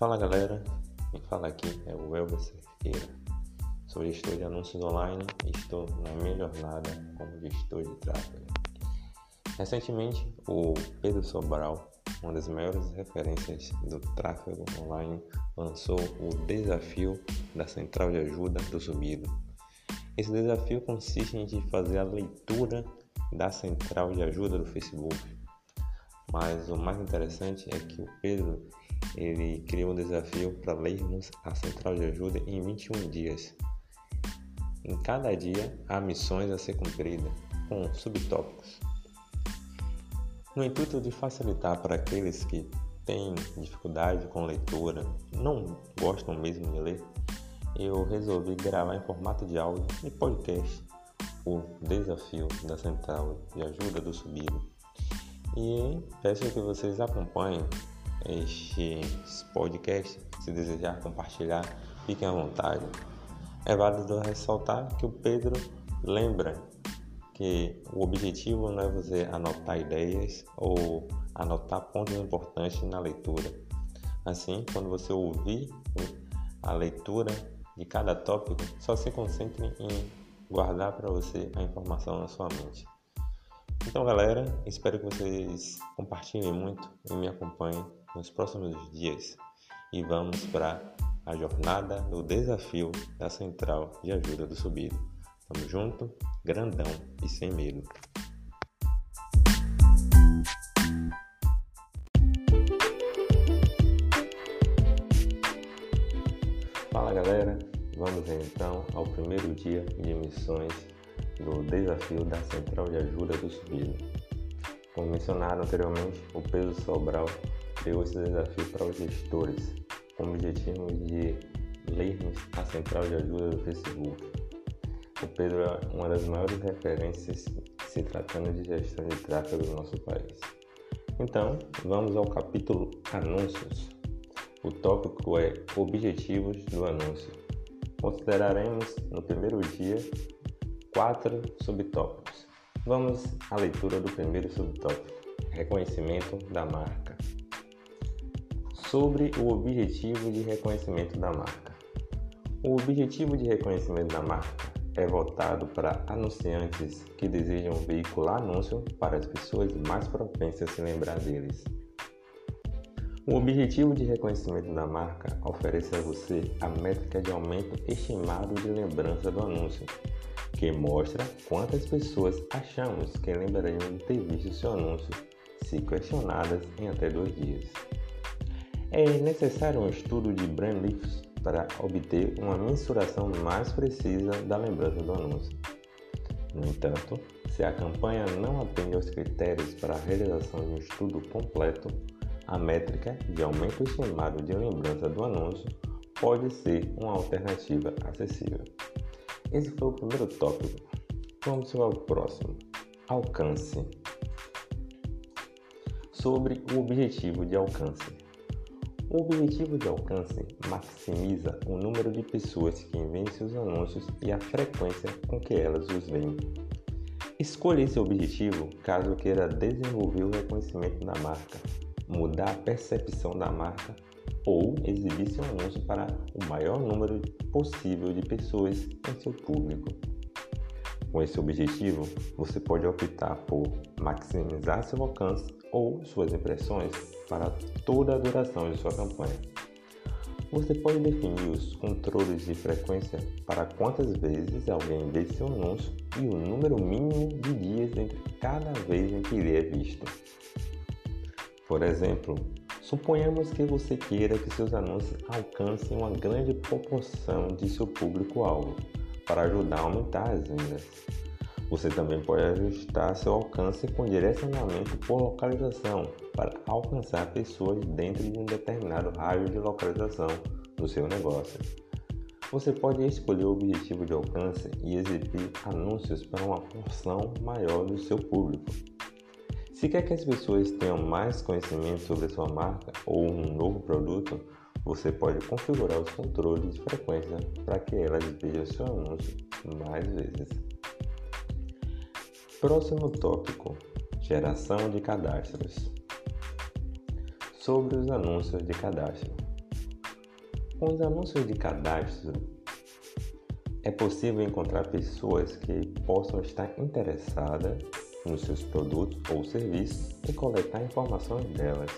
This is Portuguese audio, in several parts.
Fala galera, quem fala aqui é o Elber Cerqueira. Sou gestor de anúncios online e estou na minha jornada como gestor de tráfego. Recentemente, o Pedro Sobral, uma das maiores referências do tráfego online, lançou o desafio da central de ajuda do subido. Esse desafio consiste em fazer a leitura da central de ajuda do Facebook. Mas o mais interessante é que o Pedro ele criou um desafio para lermos a central de ajuda em 21 dias. Em cada dia há missões a ser cumpridas, com subtópicos. No intuito de facilitar para aqueles que têm dificuldade com leitura, não gostam mesmo de ler, eu resolvi gravar em formato de áudio e podcast o desafio da central de ajuda do subido. E peço que vocês acompanhem este podcast. Se desejar compartilhar, fiquem à vontade. É válido ressaltar que o Pedro lembra que o objetivo não é você anotar ideias ou anotar pontos importantes na leitura. Assim, quando você ouvir a leitura de cada tópico, só se concentre em guardar para você a informação na sua mente. Então, galera, espero que vocês compartilhem muito e me acompanhem nos próximos dias. E vamos para a jornada do desafio da Central de Ajuda do Subido. Tamo junto, grandão e sem medo. Fala galera, vamos então ao primeiro dia de missões do desafio da Central de Ajuda do Subido. Como mencionado anteriormente, o Pedro Sobral criou esse desafio para os gestores, com o objetivo de lermos a Central de Ajuda do Facebook. O Pedro é uma das maiores referências se tratando de gestão de tráfego do nosso país. Então, vamos ao capítulo Anúncios. O tópico é Objetivos do Anúncio. Consideraremos no primeiro dia quatro subtópicos. Vamos à leitura do primeiro subtópico: Reconhecimento da marca. Sobre o objetivo de reconhecimento da marca. O objetivo de reconhecimento da marca é voltado para anunciantes que desejam veicular anúncio para as pessoas mais propensas a se lembrar deles. O objetivo de reconhecimento da marca oferece a você a métrica de aumento estimado de lembrança do anúncio, que mostra quantas pessoas achamos que lembrariam de ter visto seu anúncio, se questionadas em até dois dias. É necessário um estudo de brand lifts para obter uma mensuração mais precisa da lembrança do anúncio. No entanto, se a campanha não atende aos critérios para a realização de um estudo completo, a métrica de aumento estimado de lembrança do anúncio pode ser uma alternativa acessível. Esse foi o primeiro tópico. Vamos ao próximo: alcance. Sobre o objetivo de alcance. O objetivo de alcance maximiza o número de pessoas que veem seus anúncios e a frequência com que elas os veem. Escolha esse objetivo caso queira desenvolver o reconhecimento da marca, mudar a percepção da marca ou exibir seu anúncio para o maior número possível de pessoas em seu público. Com esse objetivo, você pode optar por maximizar seu alcance ou suas impressões para toda a duração de sua campanha. Você pode definir os controles de frequência para quantas vezes alguém vê seu anúncio e o número mínimo de dias entre cada vez em que ele é visto. Por exemplo, Suponhamos que você queira que seus anúncios alcancem uma grande proporção de seu público-alvo para ajudar a aumentar as vendas. Você também pode ajustar seu alcance com direcionamento por localização para alcançar pessoas dentro de um determinado raio de localização do seu negócio. Você pode escolher o objetivo de alcance e exibir anúncios para uma porção maior do seu público. Se quer que as pessoas tenham mais conhecimento sobre sua marca ou um novo produto, você pode configurar os controles de frequência para que elas vejam seu anúncio mais vezes. Próximo tópico: geração de cadastros. Sobre os anúncios de cadastro. Com os anúncios de cadastro, é possível encontrar pessoas que possam estar interessadas nos seus produtos ou serviços e coletar informações delas.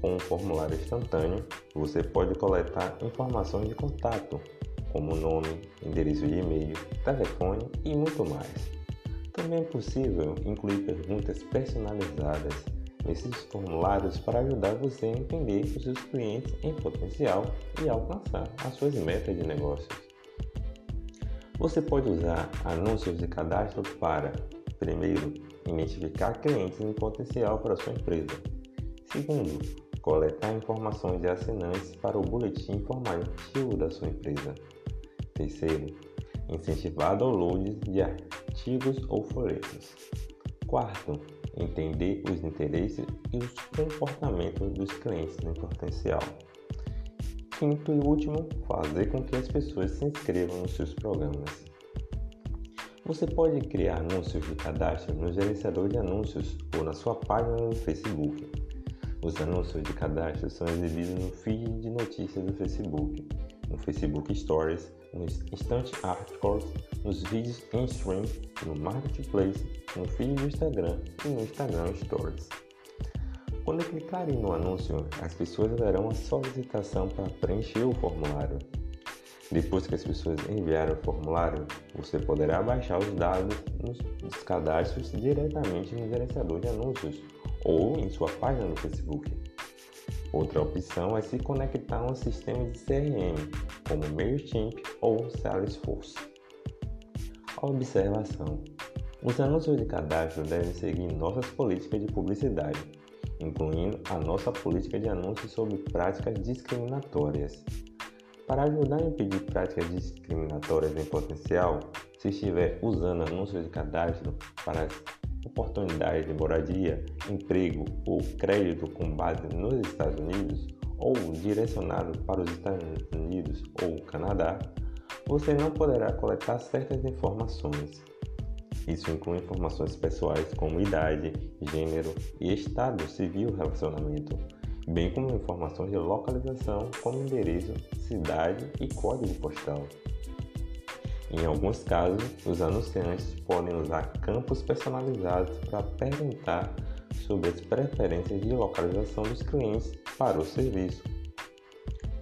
Com um formulário instantâneo, você pode coletar informações de contato, como nome, endereço de e-mail, telefone e muito mais. Também é possível incluir perguntas personalizadas nesses formulários para ajudar você a entender os seus clientes em potencial e alcançar as suas metas de negócios. Você pode usar anúncios de cadastro para, primeiro, identificar clientes em potencial para sua empresa. Segundo, coletar informações de assinantes para o boletim informativo da sua empresa. Terceiro, incentivar downloads de artigos ou folhetos. Quarto, entender os interesses e os comportamentos dos clientes em potencial. Quinto e último, fazer com que as pessoas se inscrevam nos seus programas. Você pode criar anúncios de cadastro no gerenciador de anúncios ou na sua página no Facebook. Os anúncios de cadastro são exibidos no feed de notícias do Facebook, no Facebook Stories, no Instant Articles, nos vídeos em stream, no Marketplace, no feed do Instagram e no Instagram Stories. Quando clicarem no anúncio, as pessoas verão a solicitação para preencher o formulário. Depois que as pessoas enviarem o formulário, você poderá baixar os dados dos cadastros diretamente no gerenciador de anúncios ou em sua página no Facebook. Outra opção é se conectar a um sistema de CRM, como MailChimp ou Salesforce. Observação: Os anúncios de cadastro devem seguir nossas políticas de publicidade, incluindo a nossa política de anúncios sobre práticas discriminatórias. Para ajudar a impedir práticas discriminatórias em potencial, se estiver usando anúncios de cadastro para oportunidade de moradia, emprego ou crédito com base nos Estados Unidos ou direcionado para os Estados Unidos ou Canadá, você não poderá coletar certas informações. Isso inclui informações pessoais como idade, gênero e estado civil relacionamento, bem como informações de localização como endereço, cidade e código postal. Em alguns casos, os anunciantes podem usar campos personalizados para perguntar sobre as preferências de localização dos clientes para o serviço,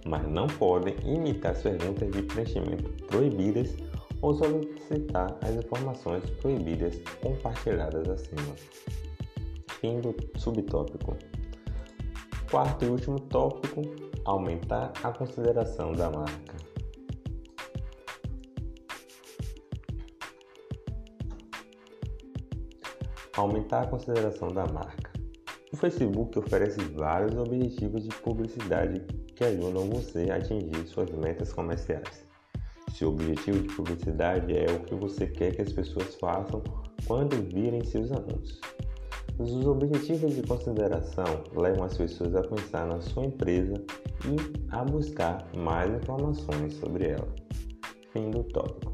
mas não podem imitar as perguntas de preenchimento proibidas ou solicitar as informações proibidas compartilhadas acima. Fim do subtópico. Quarto e último tópico: aumentar a consideração da marca. Aumentar a consideração da marca. O Facebook oferece vários objetivos de publicidade que ajudam você a atingir suas metas comerciais. Seu objetivo de publicidade é o que você quer que as pessoas façam quando virem seus anúncios. Os objetivos de consideração levam as pessoas a pensar na sua empresa e a buscar mais informações sobre ela. Fim do tópico.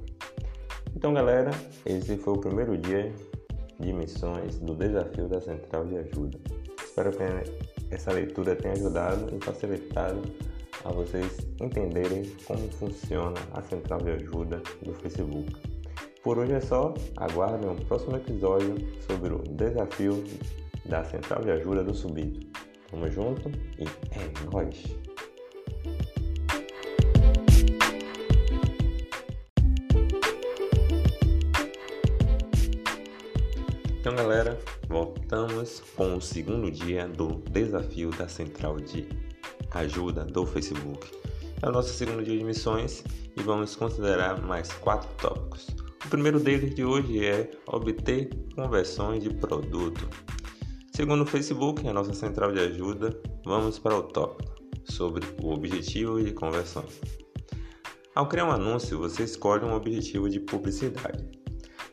Então, galera, esse foi o primeiro dia de missões do desafio da Central de Ajuda. Espero que essa leitura tenha ajudado e facilitado a vocês entenderem como funciona a Central de Ajuda do Facebook. Por hoje é só, aguardem um próximo episódio sobre o desafio da Central de Ajuda do Subido. Tamo junto e é nóis! Então, galera, voltamos com o segundo dia do desafio da central de ajuda do Facebook. É o nosso segundo dia de missões e vamos considerar mais quatro tópicos. O primeiro deles de hoje é obter conversões de produto. Segundo o Facebook, a nossa central de ajuda, vamos para o tópico sobre o objetivo de conversões. Ao criar um anúncio, você escolhe um objetivo de publicidade.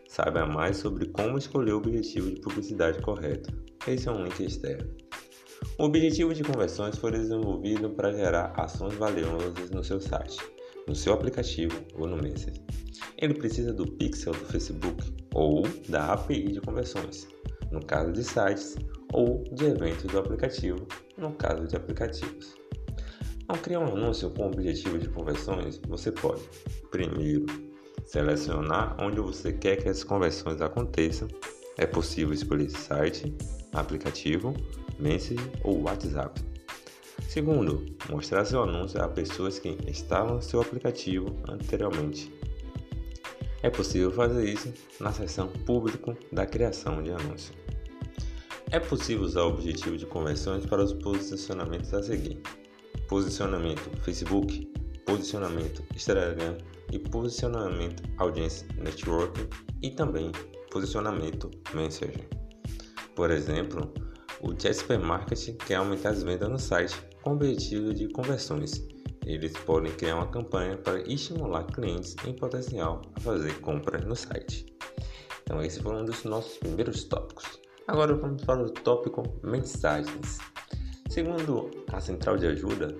Saiba mais sobre como escolher o objetivo de publicidade correto. Esse é um link externo. O objetivo de conversões foi desenvolvido para gerar ações valiosas no seu site, no seu aplicativo ou no Messenger. Ele precisa do pixel do Facebook ou da API de conversões, no caso de sites, ou de eventos do aplicativo, no caso de aplicativos. Ao criar um anúncio com objetivo de conversões, você pode, primeiro, selecionar onde você quer que as conversões aconteçam. É possível escolher site, aplicativo, message ou WhatsApp. Segundo, mostrar seu anúncio a pessoas que no seu aplicativo anteriormente. É possível fazer isso na seção Público da criação de anúncio. É possível usar o objetivo de conversões para os posicionamentos a seguir: posicionamento Facebook, posicionamento Instagram e posicionamento Audience Network e também posicionamento Messenger. Por exemplo, o Jasper Market quer aumentar as vendas no site com o objetivo de conversões. Eles podem criar uma campanha para estimular clientes em potencial a fazer compras no site. Então, esse foi um dos nossos primeiros tópicos. Agora vamos para o tópico mensagens. Segundo a central de ajuda,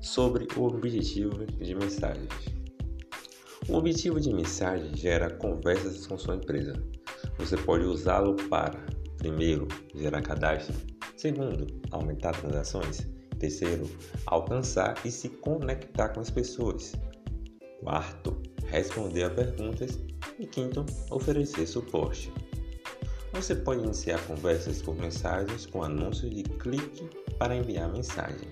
sobre o objetivo de mensagens. O objetivo de mensagem gera conversas com sua empresa. Você pode usá-lo para, primeiro, gerar cadastro, segundo, aumentar transações, terceiro, alcançar e se conectar com as pessoas, quarto, responder a perguntas e quinto, oferecer suporte. Você pode iniciar conversas por mensagens com anúncios de clique para enviar mensagem.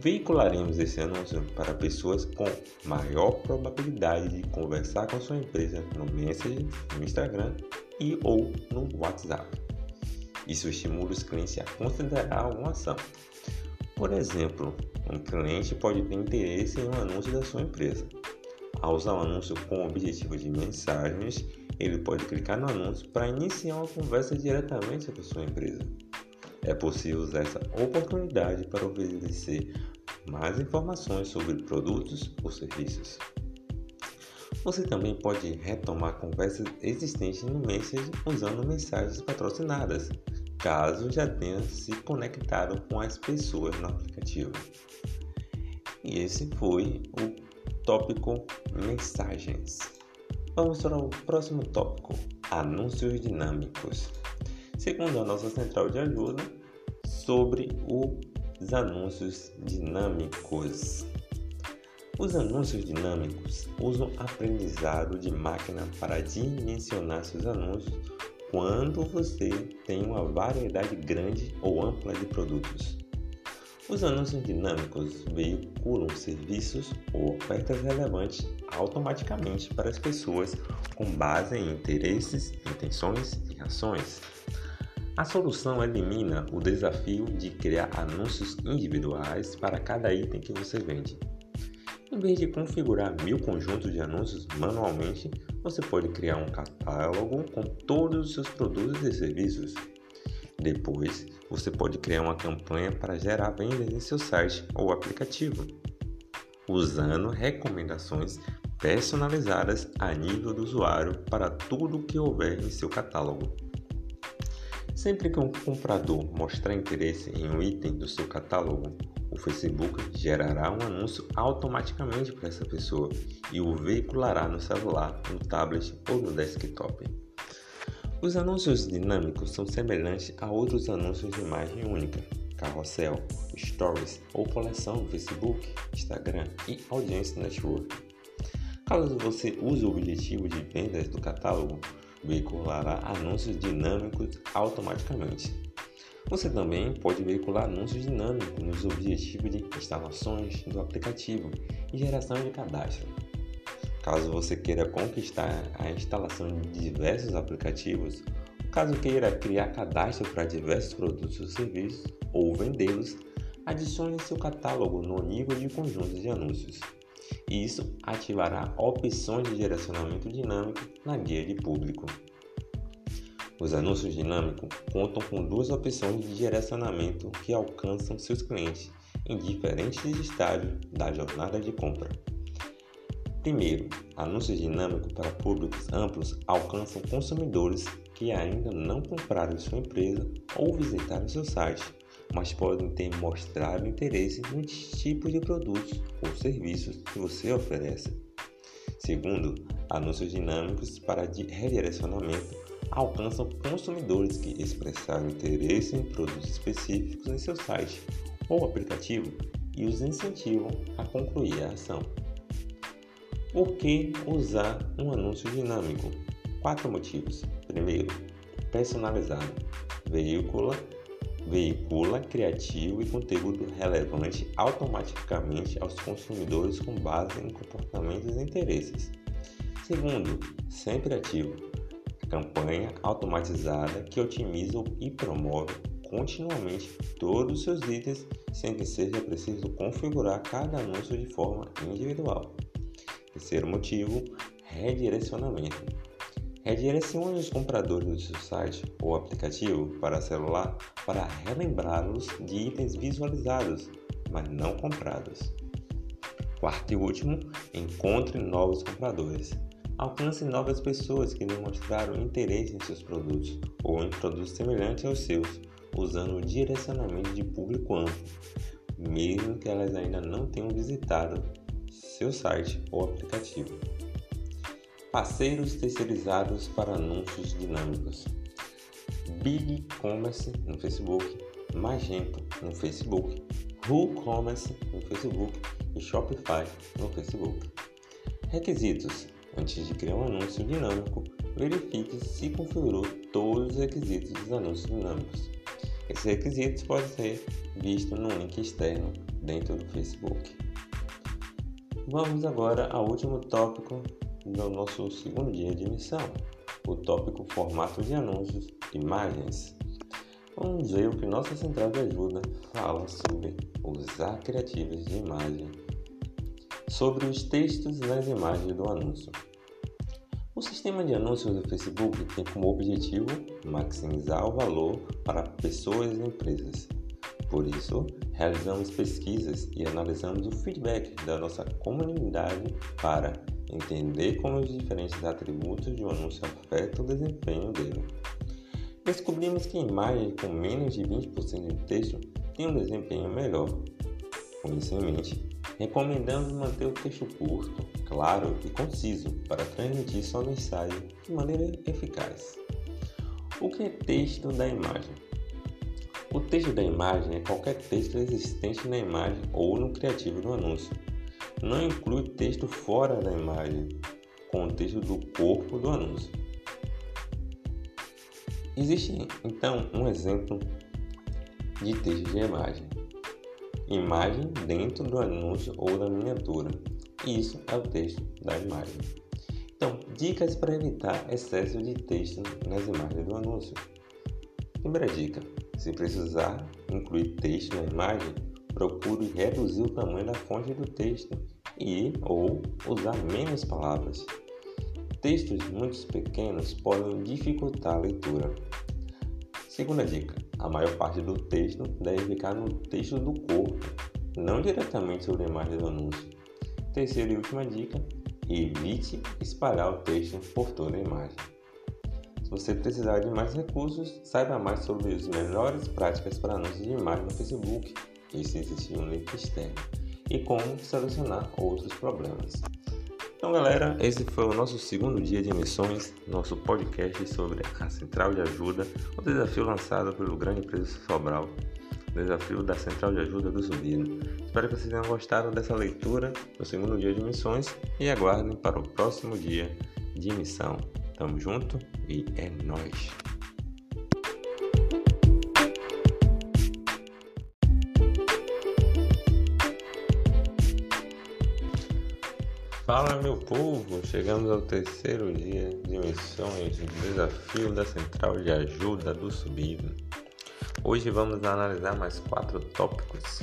Veicularemos esse anúncio para pessoas com maior probabilidade de conversar com sua empresa no Messenger, no Instagram e ou no WhatsApp. Isso estimula os clientes a considerar alguma ação. Por exemplo, um cliente pode ter interesse em um anúncio da sua empresa. Ao usar o um anúncio com o objetivo de mensagens, ele pode clicar no anúncio para iniciar uma conversa diretamente com a sua empresa. É possível usar essa oportunidade para oferecer mais informações sobre produtos ou serviços. Você também pode retomar conversas existentes no Messenger usando mensagens patrocinadas, caso já tenha se conectado com as pessoas no aplicativo. E esse foi o tópico mensagens. Vamos para o próximo tópico: anúncios dinâmicos. Segundo a nossa central de ajuda, sobre os anúncios dinâmicos. Os anúncios dinâmicos usam aprendizado de máquina para dimensionar seus anúncios quando você tem uma variedade grande ou ampla de produtos. Os anúncios dinâmicos veiculam serviços ou ofertas relevantes automaticamente para as pessoas com base em interesses, intenções e ações. A solução elimina o desafio de criar anúncios individuais para cada item que você vende. Em vez de configurar mil conjuntos de anúncios manualmente, você pode criar um catálogo com todos os seus produtos e serviços depois, você pode criar uma campanha para gerar vendas em seu site ou aplicativo, usando recomendações personalizadas a nível do usuário para tudo que houver em seu catálogo. Sempre que um comprador mostrar interesse em um item do seu catálogo, o Facebook gerará um anúncio automaticamente para essa pessoa e o veiculará no celular, no tablet ou no desktop. Os anúncios dinâmicos são semelhantes a outros anúncios de imagem única, carrossel, stories ou coleção no Facebook, Instagram e Audience Network. Caso você use o objetivo de vendas do catálogo, veiculará anúncios dinâmicos automaticamente. Você também pode veicular anúncios dinâmicos nos objetivos de instalações do aplicativo e geração de cadastro. Caso você queira conquistar a instalação de diversos aplicativos, caso queira criar cadastro para diversos produtos ou serviços ou vendê-los, adicione seu catálogo no nível de conjuntos de anúncios. Isso ativará opções de direcionamento dinâmico na guia de público. Os anúncios dinâmicos contam com duas opções de direcionamento que alcançam seus clientes em diferentes estágios da jornada de compra. Primeiro, anúncios dinâmicos para públicos amplos alcançam consumidores que ainda não compraram sua empresa ou visitaram seu site, mas podem ter mostrado interesse nos tipos de produtos ou serviços que você oferece. Segundo, anúncios dinâmicos para redirecionamento alcançam consumidores que expressaram interesse em produtos específicos em seu site ou aplicativo e os incentivam a concluir a ação. Por que usar um anúncio dinâmico? Quatro motivos. Primeiro, personalizado. Veícula, veicula criativo e conteúdo relevante automaticamente aos consumidores com base em comportamentos e interesses. Segundo, sempre ativo. Campanha automatizada que otimiza e promove continuamente todos os seus itens sem que seja preciso configurar cada anúncio de forma individual. Terceiro motivo, redirecionamento. Redirecione os compradores do seu site ou aplicativo para celular para relembrá-los de itens visualizados, mas não comprados. Quarto e último, encontre novos compradores. Alcance novas pessoas que demonstraram interesse em seus produtos ou em produtos semelhantes aos seus, usando o direcionamento de público amplo, mesmo que elas ainda não tenham visitado seu site ou aplicativo. Parceiros terceirizados para anúncios dinâmicos. Big Commerce no Facebook, Magento no Facebook, WooCommerce no Facebook e Shopify no Facebook. Requisitos: Antes de criar um anúncio dinâmico, verifique se configurou todos os requisitos dos anúncios dinâmicos. Esses requisitos podem ser vistos no link externo dentro do Facebook. Vamos agora ao último tópico do nosso segundo dia de missão, o tópico formato de anúncios, imagens. Vamos ver o que nossa central de ajuda fala sobre usar criativos de imagem, sobre os textos nas imagens do anúncio. O sistema de anúncios do Facebook tem como objetivo maximizar o valor para pessoas e empresas. Por isso, realizamos pesquisas e analisamos o feedback da nossa comunidade para entender como os diferentes atributos de um anúncio afetam o desempenho dele. Descobrimos que imagens com menos de 20% de texto têm um desempenho melhor. Com isso em mente, recomendamos manter o texto curto, claro e conciso para transmitir sua mensagem de maneira eficaz. O que é texto da imagem? O texto da imagem é qualquer texto existente na imagem ou no criativo do anúncio. Não inclui texto fora da imagem, com o texto do corpo do anúncio. Existe então um exemplo de texto de imagem. Imagem dentro do anúncio ou da miniatura. Isso é o texto da imagem. Então, dicas para evitar excesso de texto nas imagens do anúncio. Primeira dica: se precisar incluir texto na imagem, procure reduzir o tamanho da fonte do texto e ou usar menos palavras. Textos muito pequenos podem dificultar a leitura. Segunda dica: a maior parte do texto deve ficar no texto do corpo, não diretamente sobre a imagem do anúncio. Terceira e última dica: evite espalhar o texto por toda a imagem você precisar de mais recursos, saiba mais sobre as melhores práticas para anúncios de imagem no Facebook, e se existir um link externo, e como solucionar outros problemas. Então, galera, esse foi o nosso segundo dia de emissões, nosso podcast sobre a Central de Ajuda, o desafio lançado pelo grande empresa Sobral, o desafio da Central de Ajuda do Zumbido. Espero que vocês tenham gostado dessa leitura do segundo dia de emissões e aguardem para o próximo dia de emissão. Tamo junto e é nóis! Fala meu povo, chegamos ao terceiro dia de missões do desafio da Central de Ajuda do Subido. Hoje vamos analisar mais quatro tópicos.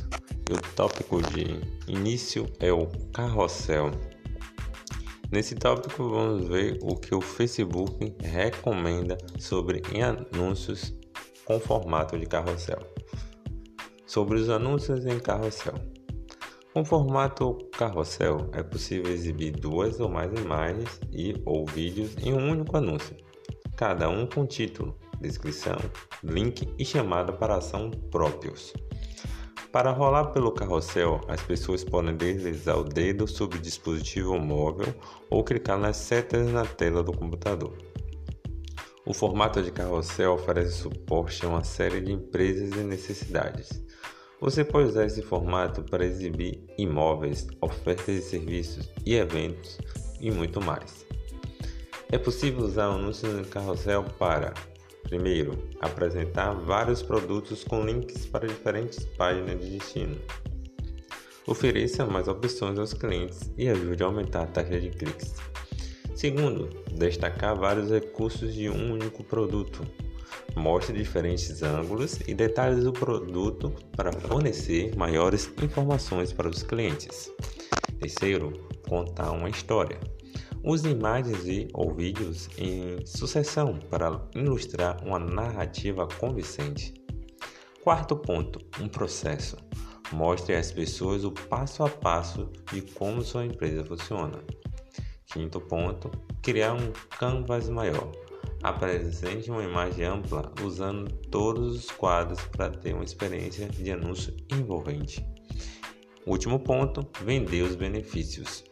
E o tópico de início é o carrossel. Nesse tópico vamos ver o que o Facebook recomenda sobre anúncios com formato de carrossel. Sobre os anúncios em carrossel. Com formato carrossel é possível exibir duas ou mais imagens e ou vídeos em um único anúncio, cada um com título, descrição, link e chamada para ação próprios. Para rolar pelo carrossel, as pessoas podem deslizar o dedo sobre o dispositivo móvel ou clicar nas setas na tela do computador. O formato de carrossel oferece suporte a uma série de empresas e necessidades. Você pode usar esse formato para exibir imóveis, ofertas de serviços e eventos e muito mais. É possível usar anúncios no carrossel para, primeiro, apresentar vários produtos com links para diferentes páginas de destino. Ofereça mais opções aos clientes e ajude a aumentar a taxa de cliques. Segundo, destacar vários recursos de um único produto, Mostre diferentes ângulos e detalhes do produto para fornecer maiores informações para os clientes. Terceiro, contar uma história. Use imagens e ou vídeos em sucessão para ilustrar uma narrativa convincente. Quarto ponto, um processo. Mostre às pessoas o passo a passo de como sua empresa funciona. Quinto ponto, criar um canvas maior Apresente uma imagem ampla usando todos os quadros para ter uma experiência de anúncio envolvente. Último ponto: vender os benefícios.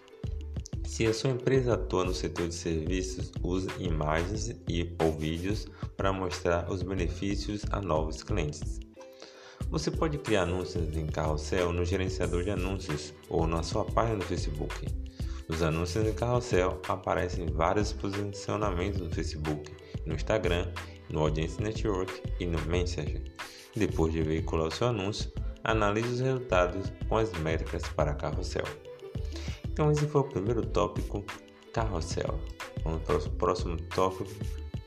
Se a sua empresa atua no setor de serviços, use imagens e ou vídeos para mostrar os benefícios a novos clientes. Você pode criar anúncios em carrossel no gerenciador de anúncios ou na sua página no Facebook. Os anúncios em carrossel aparecem em vários posicionamentos no Facebook, no Instagram, no Audience Network e no Messenger. Depois de veicular seu anúncio, analise os resultados com as métricas para carrossel. Então esse foi o primeiro tópico, carrossel. Vamos para o próximo tópico,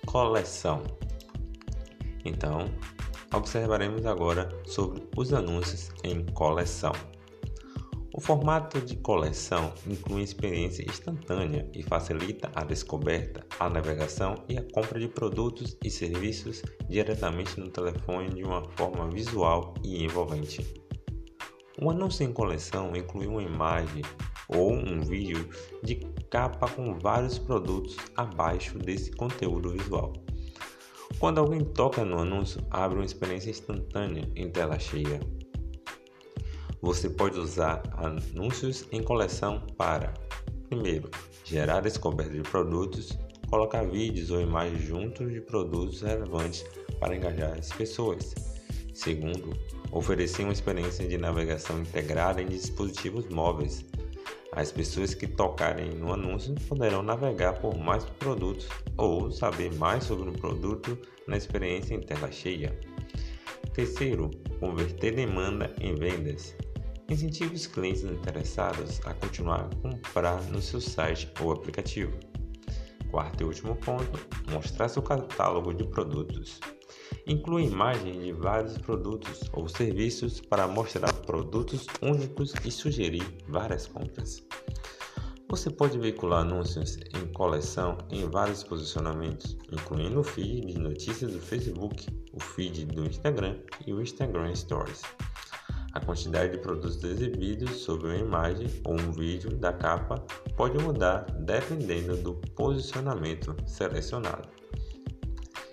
coleção. Então, observaremos agora sobre os anúncios em coleção. O formato de coleção inclui experiência instantânea e facilita a descoberta, a navegação e a compra de produtos e serviços diretamente no telefone de uma forma visual e envolvente. Um anúncio em coleção inclui uma imagem ou um vídeo de capa com vários produtos abaixo desse conteúdo visual. Quando alguém toca no anúncio, abre uma experiência instantânea em tela cheia você pode usar anúncios em coleção para, primeiro, gerar descoberta de produtos, colocar vídeos ou imagens juntos de produtos relevantes para engajar as pessoas. Segundo, oferecer uma experiência de navegação integrada em dispositivos móveis. As pessoas que tocarem no anúncio poderão navegar por mais produtos ou saber mais sobre um produto na experiência em tela cheia. Terceiro, converter demanda em vendas. Incentive os clientes interessados a continuar a comprar no seu site ou aplicativo. Quarto e último ponto: mostrar seu catálogo de produtos. Inclua imagens de vários produtos ou serviços para mostrar produtos únicos e sugerir várias compras. Você pode veicular anúncios em coleção em vários posicionamentos, incluindo o feed de notícias do Facebook, o feed do Instagram e o Instagram Stories. A quantidade de produtos exibidos sob uma imagem ou um vídeo da capa pode mudar dependendo do posicionamento selecionado.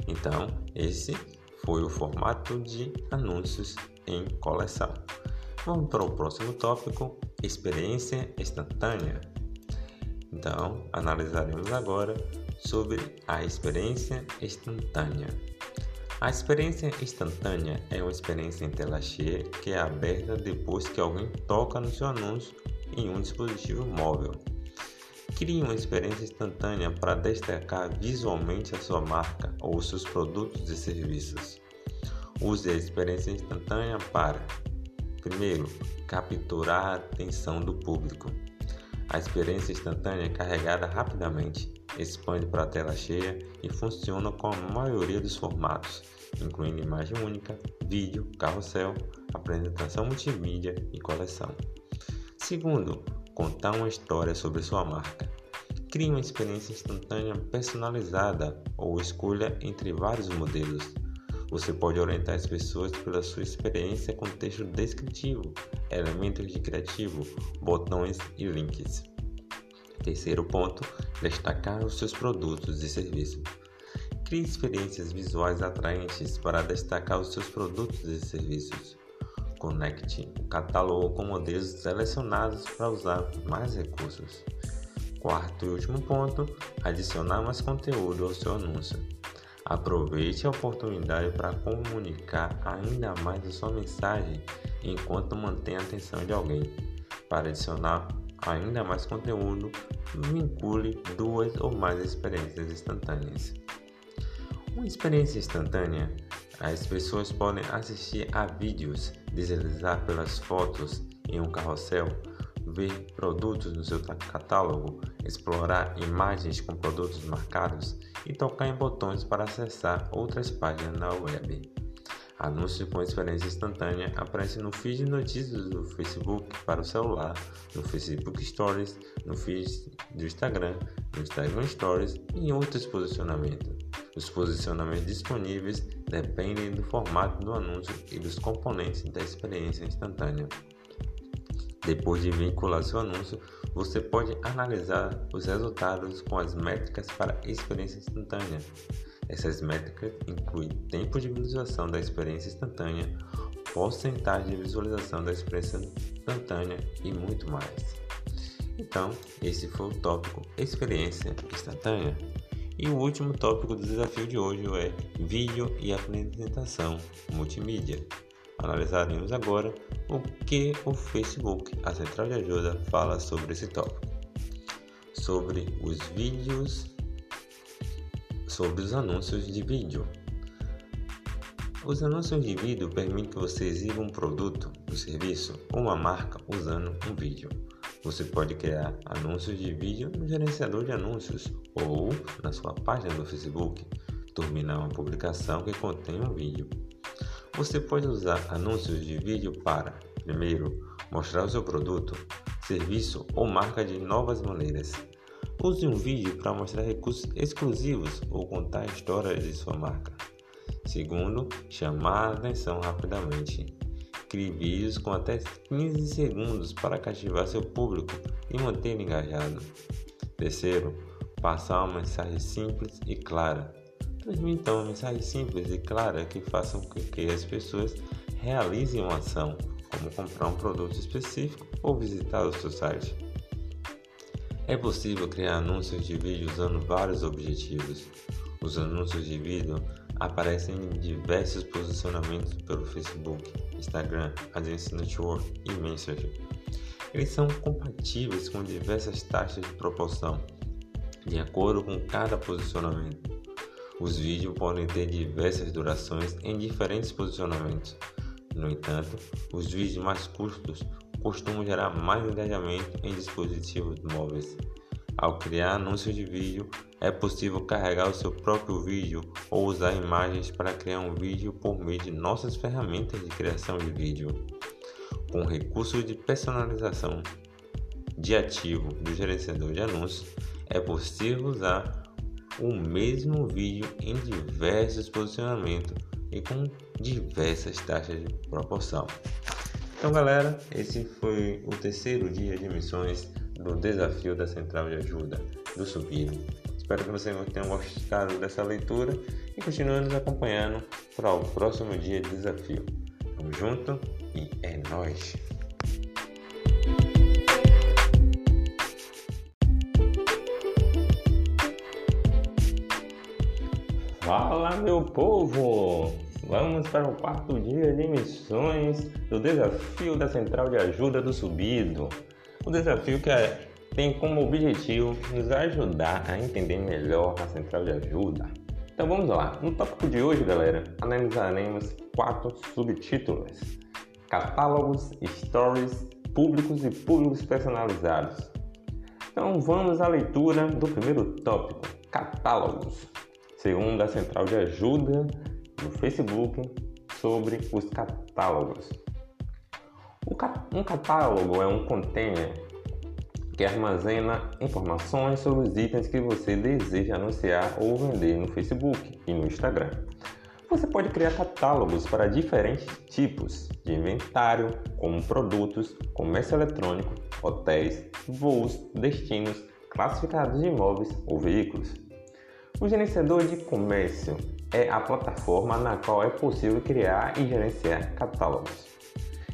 Então, esse foi o formato de anúncios em coleção. Vamos para o próximo tópico: experiência instantânea. Então, analisaremos agora sobre a experiência instantânea. A experiência instantânea é uma experiência em tela cheia que é aberta depois que alguém toca no seu anúncio em um dispositivo móvel. Crie uma experiência instantânea para destacar visualmente a sua marca ou seus produtos e serviços. Use a experiência instantânea para, primeiro, capturar a atenção do público. A experiência instantânea é carregada rapidamente expande para a tela cheia e funciona com a maioria dos formatos, incluindo imagem única, vídeo, carrossel, apresentação multimídia e coleção. Segundo, contar uma história sobre sua marca. Crie uma experiência instantânea personalizada ou escolha entre vários modelos. Você pode orientar as pessoas pela sua experiência com texto descritivo, elementos de criativo, botões e links. Terceiro ponto, destacar os seus produtos e serviços. Crie experiências visuais atraentes para destacar os seus produtos e serviços. Conecte o catálogo com modelos selecionados para usar mais recursos. Quarto e último ponto, adicionar mais conteúdo ao seu anúncio. Aproveite a oportunidade para comunicar ainda mais a sua mensagem enquanto mantém a atenção de alguém. Para adicionar ainda mais conteúdo, vincule duas ou mais experiências instantâneas. Uma experiência instantânea, as pessoas podem assistir a vídeos, deslizar pelas fotos em um carrossel, ver produtos no seu catálogo, explorar imagens com produtos marcados e tocar em botões para acessar outras páginas na web. Anúncios com experiência instantânea aparecem no feed de notícias do Facebook para o celular, no Facebook Stories, no feed do Instagram, no Instagram Stories e em outros posicionamentos. Os posicionamentos disponíveis dependem do formato do anúncio e dos componentes da experiência instantânea. Depois de vincular seu anúncio, você pode analisar os resultados com as métricas para experiência instantânea. Essas métricas incluem tempo de visualização da experiência instantânea, porcentagem de visualização da experiência instantânea e muito mais. Então, esse foi o tópico experiência instantânea. E o último tópico do desafio de hoje é vídeo e apresentação multimídia. Analisaremos agora o que o Facebook, a central de ajuda, fala sobre esse tópico. Sobre os vídeos, sobre os anúncios de vídeo. Os anúncios de vídeo permitem que você exiba um produto, um serviço ou uma marca usando um vídeo. Você pode criar anúncios de vídeo no gerenciador de anúncios ou na sua página do Facebook, terminar uma publicação que contém um vídeo. Você pode usar anúncios de vídeo para, primeiro, mostrar o seu produto, serviço ou marca de novas maneiras. Use um vídeo para mostrar recursos exclusivos ou contar a história de sua marca. Segundo, chamar a atenção rapidamente. Crie vídeos com até 15 segundos para cativar seu público e manter engajado. Terceiro, passar uma mensagem simples e clara. Transmita uma mensagem simples e clara que faça com que as pessoas realizem uma ação, como comprar um produto específico ou visitar o seu site. É possível criar anúncios de vídeo usando vários objetivos. Os anúncios de vídeo aparecem em diversos posicionamentos pelo Facebook, Instagram, AdSense Network e Messenger. Eles são compatíveis com diversas taxas de proporção, de acordo com cada posicionamento. Os vídeos podem ter diversas durações em diferentes posicionamentos. No entanto, os vídeos mais curtos costumam gerar mais engajamento em dispositivos móveis. Ao criar anúncios de vídeo, é possível carregar o seu próprio vídeo ou usar imagens para criar um vídeo por meio de nossas ferramentas de criação de vídeo. Com recursos de personalização de ativo do gerenciador de anúncios, é possível usar o mesmo vídeo em diversos posicionamentos e com diversas taxas de proporção. Então, galera, esse foi o terceiro dia de missões do desafio da Central de Ajuda do Subido. Espero que vocês tenham gostado dessa leitura e continuem nos acompanhando para o próximo dia de desafio. Tamo junto e é nóis! Fala meu povo! Vamos para o quarto dia de missões do desafio da Central de Ajuda do Subido. O desafio que é, tem como objetivo nos ajudar a entender melhor a Central de Ajuda. Então vamos lá. No tópico de hoje, galera, analisaremos quatro subtítulos: catálogos, stories, públicos e públicos personalizados. Então vamos à leitura do primeiro tópico: catálogos. Segundo a Central de Ajuda no Facebook sobre os catálogos. Um catálogo é um container que armazena informações sobre os itens que você deseja anunciar ou vender no Facebook e no Instagram. Você pode criar catálogos para diferentes tipos de inventário, como produtos, comércio eletrônico, hotéis, voos, destinos, classificados de imóveis ou veículos. O gerenciador de comércio é a plataforma na qual é possível criar e gerenciar catálogos.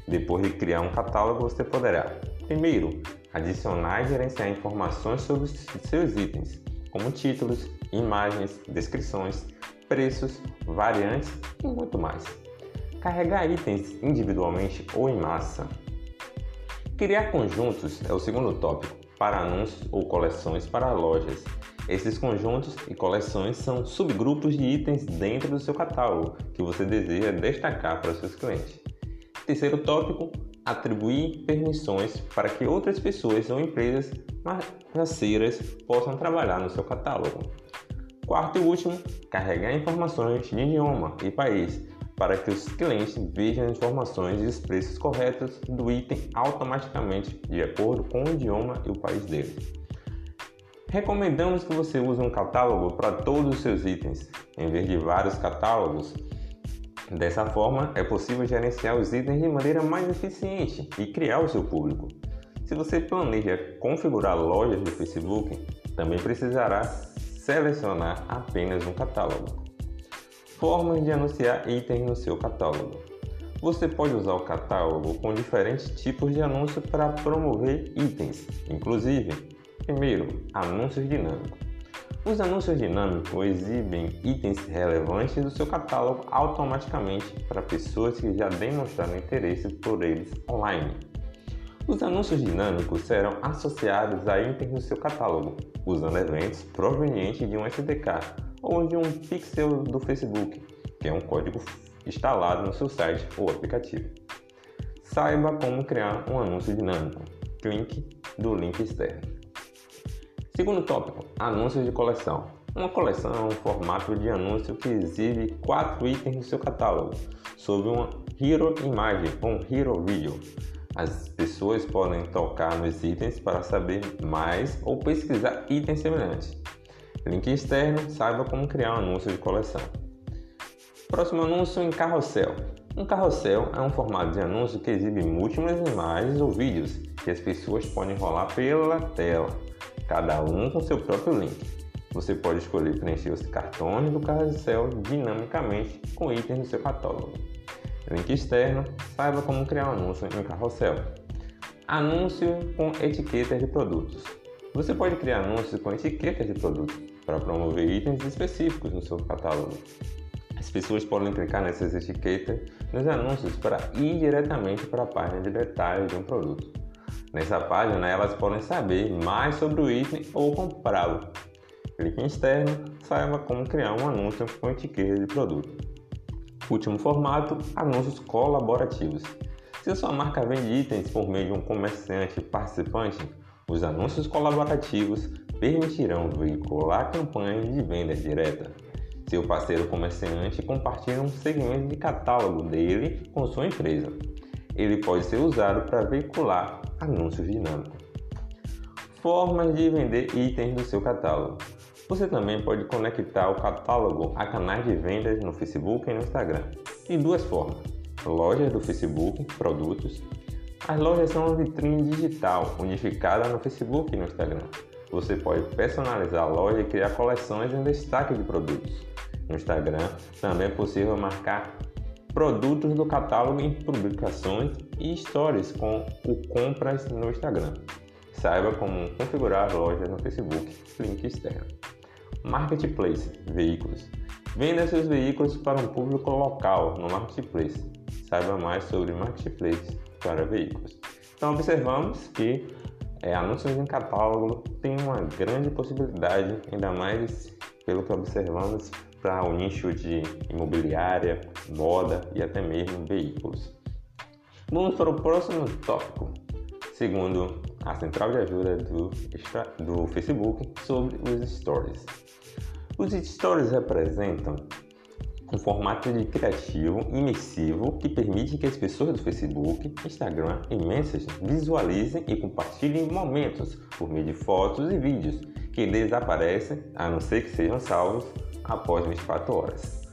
Depois de criar um catálogo, você poderá, primeiro, adicionar e gerenciar informações sobre seus itens, como títulos, imagens, descrições, preços, variantes e muito mais. carregar itens individualmente ou em massa. Criar conjuntos é o segundo tópico para anúncios ou coleções para lojas. Esses conjuntos e coleções são subgrupos de itens dentro do seu catálogo que você deseja destacar para seus clientes. Terceiro tópico: atribuir permissões para que outras pessoas ou empresas parceiras possam trabalhar no seu catálogo. Quarto e último: carregar informações de idioma e país para que os clientes vejam as informações e os preços corretos do item automaticamente de acordo com o idioma e o país dele. Recomendamos que você use um catálogo para todos os seus itens, em vez de vários catálogos. Dessa forma, é possível gerenciar os itens de maneira mais eficiente e criar o seu público. Se você planeja configurar lojas do Facebook, também precisará selecionar apenas um catálogo. Formas de anunciar itens no seu catálogo. Você pode usar o catálogo com diferentes tipos de anúncio para promover itens, inclusive, primeiro, anúncios dinâmicos. Os anúncios dinâmicos exibem itens relevantes do seu catálogo automaticamente para pessoas que já demonstraram interesse por eles online. Os anúncios dinâmicos serão associados a itens no seu catálogo, usando eventos provenientes de um SDK ou de um pixel do Facebook, que é um código instalado no seu site ou aplicativo. Saiba como criar um anúncio dinâmico. Clique do link externo. Segundo tópico: anúncios de coleção. Uma coleção é um formato de anúncio que exibe quatro itens no seu catálogo, sob uma hero imagem ou um hero video. As pessoas podem tocar nos itens para saber mais ou pesquisar itens semelhantes. Link externo, saiba como criar um anúncio de coleção. Próximo anúncio em carrossel. Um carrossel é um formato de anúncio que exibe múltiplas imagens ou vídeos que as pessoas podem rolar pela tela, cada um com seu próprio link. Você pode escolher preencher os cartões do carrossel dinamicamente com itens do seu catálogo. Link externo, saiba como criar um anúncio em carrossel. Anúncio com etiquetas de produtos. Você pode criar anúncios com etiquetas de produtos para promover itens específicos no seu catálogo. As pessoas podem clicar nessas etiquetas nos anúncios para ir diretamente para a página de detalhes de um produto. Nessa página, elas podem saber mais sobre o item ou comprá-lo. Clique em externo, saiba como criar um anúncio com etiqueta de produto. Último formato: anúncios colaborativos. Se a sua marca vende itens por meio de um comerciante participante, os anúncios colaborativos permitirão veicular campanhas de venda direta. Seu parceiro comerciante compartilha um segmento de catálogo dele com sua empresa. Ele pode ser usado para veicular anúncios dinâmicos. Formas de vender itens do seu catálogo. Você também pode conectar o catálogo a canais de vendas no Facebook e no Instagram. De duas formas: lojas do Facebook, produtos. As lojas são uma vitrine digital unificada no Facebook e no Instagram. Você pode personalizar a loja e criar coleções em destaque de produtos. No Instagram também é possível marcar produtos do catálogo em publicações e stories com o compras no Instagram. Saiba como configurar a loja no Facebook, link externo. Marketplace, veículos. Venda seus veículos para um público local no Marketplace. Saiba mais sobre Marketplace para veículos. Então observamos que é, anúncios em catálogo tem uma grande possibilidade, ainda mais pelo que observamos para o nicho de imobiliária, moda e até mesmo veículos. Vamos para o próximo tópico, segundo a central de ajuda do, do Facebook sobre os stories. Os stories representam um formato de criativo imersivo que permite que as pessoas do Facebook, Instagram e Messenger visualizem e compartilhem momentos por meio de fotos e vídeos que desaparecem, a não ser que sejam salvos, após 24 horas.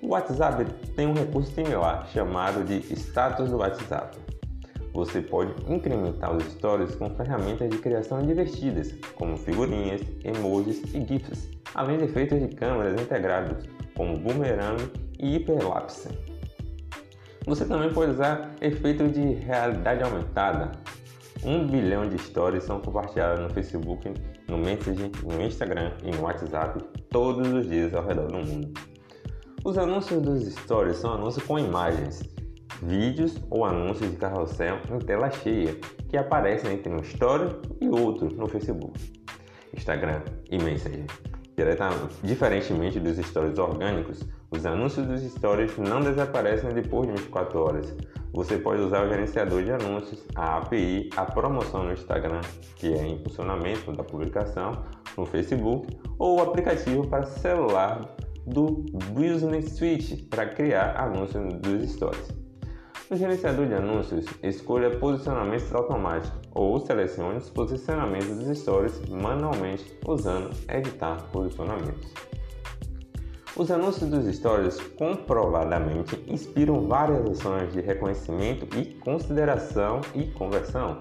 O WhatsApp tem um recurso similar chamado de status do WhatsApp. Você pode incrementar os stories com ferramentas de criação divertidas, como figurinhas, emojis e GIFs, além de efeitos de câmeras integrados como boomerang e hiperlapse. Você também pode usar efeito de realidade aumentada. Um bilhão de stories são compartilhadas no Facebook, no Messenger, no Instagram e no WhatsApp todos os dias ao redor do mundo. Os anúncios dos stories são anúncios com imagens. vídeos ou anúncios de carrossel em tela cheia que aparecem entre um story e outro no Facebook, Instagram e Messenger. Diferentemente dos stories orgânicos, os anúncios dos stories não desaparecem depois de 24 horas. Você pode usar o gerenciador de anúncios, a API, a promoção no Instagram, que é em funcionamento da publicação, no Facebook, ou o aplicativo para celular do Business Suite para criar anúncios dos stories. No gerenciador de anúncios, escolha posicionamentos automáticos ou selecione os posicionamentos dos stories manualmente usando editar posicionamentos. Os anúncios dos stories comprovadamente inspiram várias ações de reconhecimento e consideração e conversão.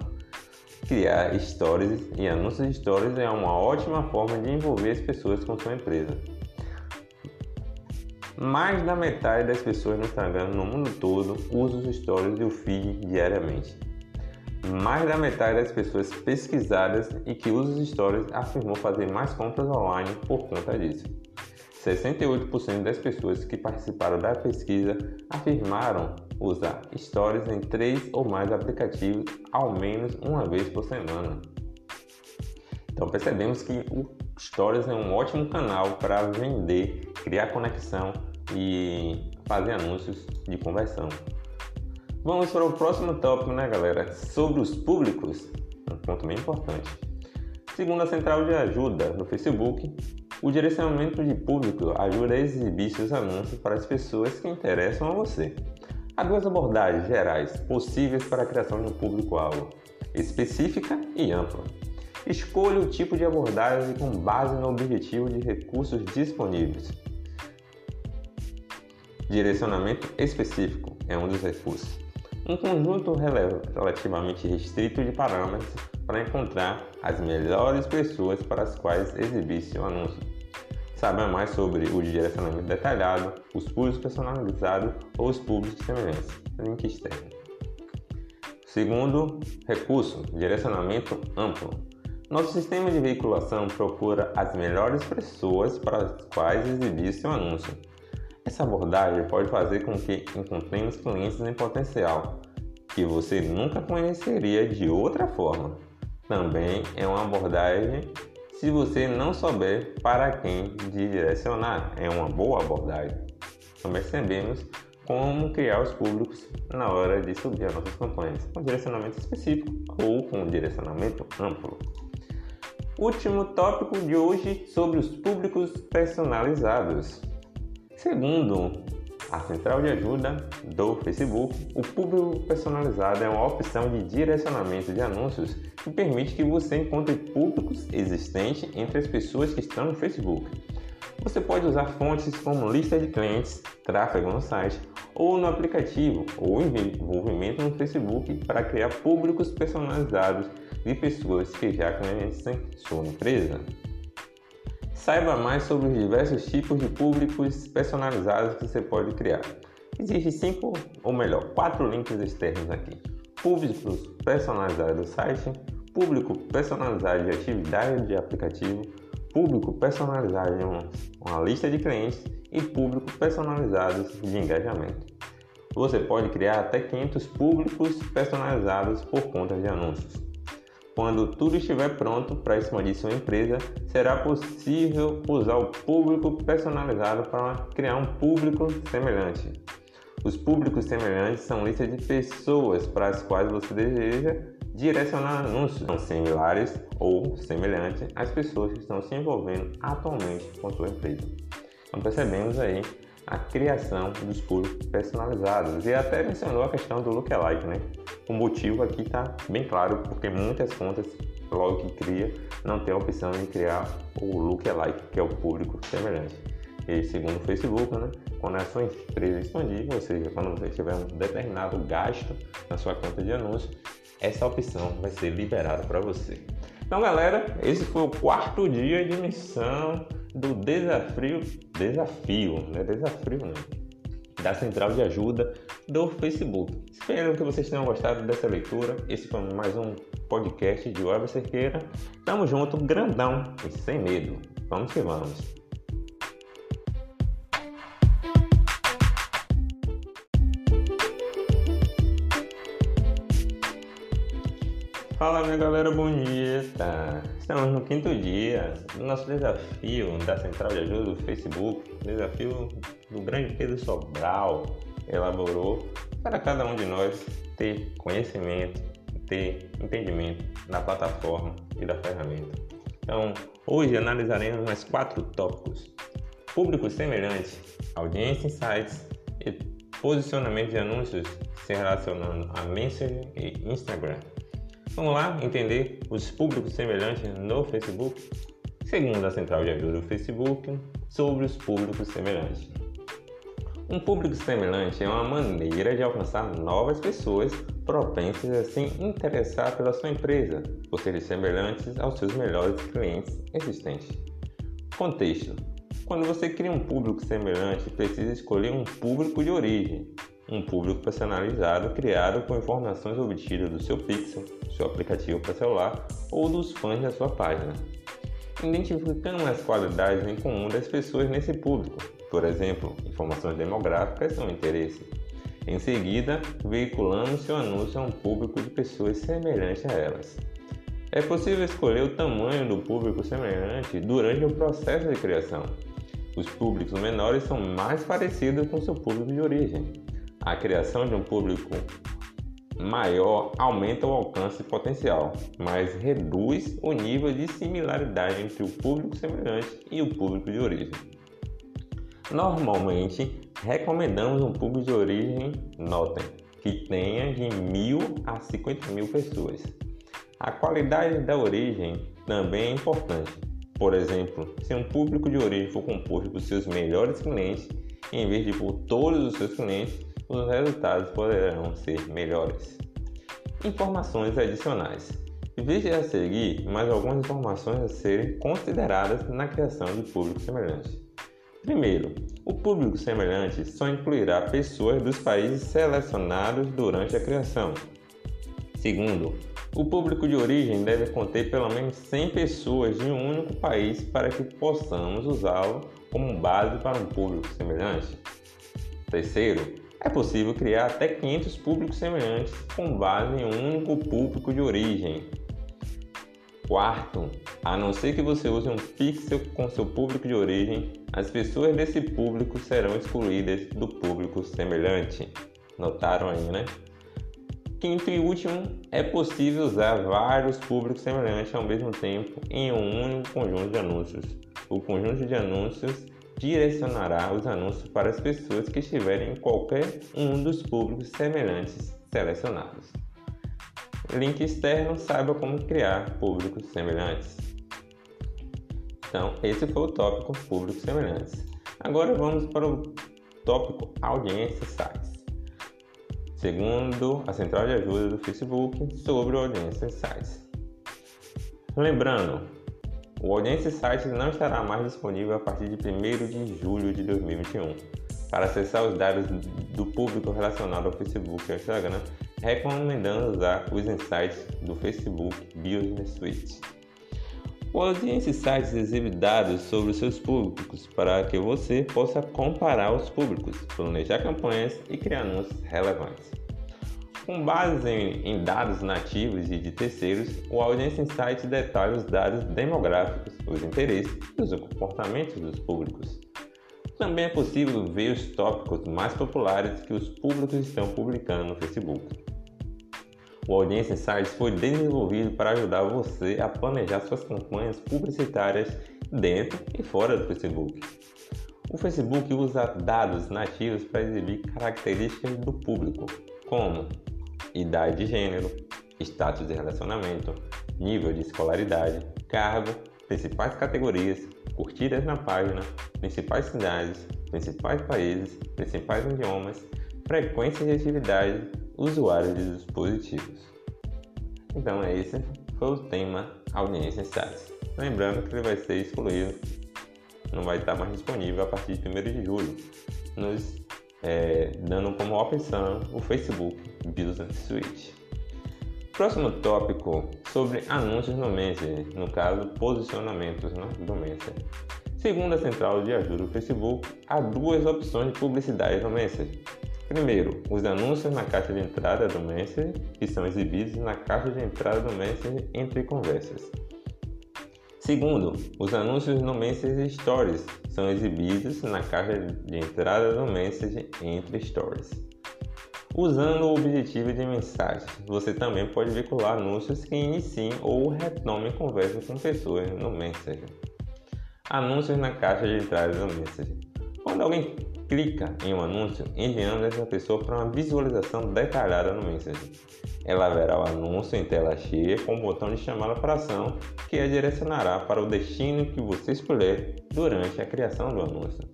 Criar stories e anúncios de stories é uma ótima forma de envolver as pessoas com sua empresa. Mais da metade das pessoas no Instagram no mundo todo usa os stories e o feed diariamente. Mais da metade das pessoas pesquisadas e que usam os stories afirmou fazer mais compras online por conta disso. 68% das pessoas que participaram da pesquisa afirmaram usar stories em três ou mais aplicativos ao menos uma vez por semana. Então percebemos que o Stories é um ótimo canal para vender, criar conexão e fazer anúncios de conversão. Vamos para o próximo tópico, né, galera? Sobre os públicos, um ponto bem importante. Segundo a central de ajuda no Facebook, o direcionamento de público ajuda a exibir seus anúncios para as pessoas que interessam a você. Há duas abordagens gerais possíveis para a criação de um público-alvo: específica e ampla. Escolha o tipo de abordagem com base no objetivo de recursos disponíveis. Direcionamento específico é um dos recursos. Um conjunto relativamente restrito de parâmetros para encontrar as melhores pessoas para as quais exibir seu anúncio. Saiba mais sobre o direcionamento detalhado, os públicos personalizados ou os públicos semelhantes. Link externo. Segundo recurso, direcionamento amplo. Nosso sistema de veiculação procura as melhores pessoas para as quais exibir seu anúncio. Essa abordagem pode fazer com que encontremos clientes em potencial que você nunca conheceria de outra forma. Também é uma abordagem se você não souber para quem direcionar. É uma boa abordagem. Também sabemos como criar os públicos na hora de subir as nossas campanhas, com direcionamento específico ou com direcionamento amplo. Último tópico de hoje sobre os públicos personalizados. Segundo a central de ajuda do Facebook, o público personalizado é uma opção de direcionamento de anúncios que permite que você encontre públicos existentes entre as pessoas que estão no Facebook. Você pode usar fontes como lista de clientes, tráfego no site ou no aplicativo ou envolvimento no Facebook para criar públicos personalizados de pessoas que já conhecem sua empresa. Saiba mais sobre os diversos tipos de públicos personalizados que você pode criar. Existem cinco, ou melhor, quatro links externos aqui: públicos personalizados do site, público personalizado de atividade de aplicativo, público personalizado de uma, uma lista de clientes e público personalizados de engajamento. Você pode criar até 500 públicos personalizados por conta de anúncios. Quando tudo estiver pronto para expandir sua empresa, será possível usar o público personalizado para criar um público semelhante. Os públicos semelhantes são listas de pessoas para as quais você deseja direcionar anúncios são similares ou semelhantes às pessoas que estão se envolvendo atualmente com sua empresa. Então percebemos aí a criação dos públicos personalizados e até mencionou a questão do lookalike, né? O motivo aqui está bem claro, porque muitas contas, logo que cria, não tem a opção de criar o lookalike, que é o público semelhante. E segundo o Facebook, né, quando a sua empresa expandir, ou seja, quando você tiver um determinado gasto na sua conta de anúncio, essa opção vai ser liberada para você. Então, galera, esse foi o quarto dia de missão do desafio, desafio, não é desafio não, da central de ajuda do Facebook. Espero que vocês tenham gostado dessa leitura. Esse foi mais um podcast de Web Cerqueira. Tamo junto, grandão e sem medo. Vamos que vamos. Fala minha galera bonita! Estamos no quinto dia do nosso desafio da Central de Ajuda do Facebook, desafio do grande Pedro Sobral elaborou para cada um de nós ter conhecimento, ter entendimento da plataforma e da ferramenta. Então, hoje analisaremos mais quatro tópicos: público semelhante, audiência em sites e posicionamento de anúncios se relacionando a Messenger e Instagram. Vamos lá entender os públicos semelhantes no Facebook? Segundo a central de ajuda do Facebook, sobre os públicos semelhantes. Um público semelhante é uma maneira de alcançar novas pessoas propensas a se interessar pela sua empresa, por serem semelhantes aos seus melhores clientes existentes. Contexto: Quando você cria um público semelhante, precisa escolher um público de origem, um público personalizado criado com informações obtidas do seu Pixel, seu aplicativo para celular ou dos fãs da sua página. Identificando as qualidades em comum das pessoas nesse público, por exemplo, informações demográficas ou interesse. Em seguida, veiculando seu anúncio a um público de pessoas semelhantes a elas. É possível escolher o tamanho do público semelhante durante o processo de criação. Os públicos menores são mais parecidos com seu público de origem, a criação de um público maior aumenta o alcance potencial, mas reduz o nível de similaridade entre o público semelhante e o público de origem. Normalmente, recomendamos um público de origem, notem, que tenha de mil a 50 mil pessoas. A qualidade da origem também é importante. Por exemplo, se um público de origem for composto por seus melhores clientes, em vez de por todos os seus clientes, os resultados poderão ser melhores. Informações adicionais. Veja a seguir mais algumas informações a serem consideradas na criação de público semelhante. Primeiro, o público semelhante só incluirá pessoas dos países selecionados durante a criação. Segundo, o público de origem deve conter pelo menos 100 pessoas de um único país para que possamos usá-lo como base para um público semelhante. Terceiro, é possível criar até 500 públicos semelhantes com base em um único público de origem. Quarto, a não ser que você use um pixel com seu público de origem, as pessoas desse público serão excluídas do público semelhante. Notaram aí, né? Quinto e último, é possível usar vários públicos semelhantes ao mesmo tempo em um único conjunto de anúncios. O conjunto de anúncios direcionará os anúncios para as pessoas que estiverem em qualquer um dos públicos semelhantes selecionados. Link externo saiba como criar públicos semelhantes. Então, esse foi o tópico públicos semelhantes. Agora vamos para o tópico audiência sites. Segundo a central de ajuda do Facebook sobre audiência sites. Lembrando, o Audience Site não estará mais disponível a partir de 1 de julho de 2021. Para acessar os dados do público relacionado ao Facebook e ao Instagram, recomendamos usar os insights do Facebook Business Suite. O Audience Sites exibe dados sobre os seus públicos para que você possa comparar os públicos, planejar campanhas e criar anúncios relevantes. Com base em, em, dados nativos e de terceiros, o Audience Insights detalha os dados demográficos, os interesses e os comportamentos dos públicos. Também é possível ver os tópicos mais populares que os públicos estão publicando no Facebook. O Audience Insights foi desenvolvido para ajudar você a planejar suas campanhas publicitárias dentro e fora do Facebook. O Facebook usa dados nativos para exibir características do público, como idade de gênero, status de relacionamento, nível de escolaridade, cargo, principais categorias, curtidas na página, principais cidades, principais países, principais idiomas, frequência de atividade, usuários de dispositivos. Então, esse foi o tema Audiência Stats. Lembrando que ele vai ser excluído, não vai estar mais disponível a partir de 1 de julho, nos é, dando como opção o Facebook Business Suite. Próximo tópico sobre anúncios no Messenger, no caso posicionamentos né, do Messenger. Segundo a central de ajuda do Facebook, há duas opções de publicidade no Messenger: Primeiro, os anúncios na caixa de entrada do Messenger, que são exibidos na caixa de entrada do Messenger entre conversas. Segundo, os anúncios no Messenger Stories são exibidos na caixa de entrada do Messenger entre Stories. Usando o objetivo de mensagens, você também pode vincular anúncios que iniciem ou retomem conversas com pessoas no Messenger. Anúncios na caixa de entrada do Messenger. Quando alguém clica em um anúncio, enviando essa pessoa para uma visualização detalhada no Messenger. Ela verá o anúncio em tela cheia com o botão de chamada para ação que a direcionará para o destino que você escolher durante a criação do anúncio.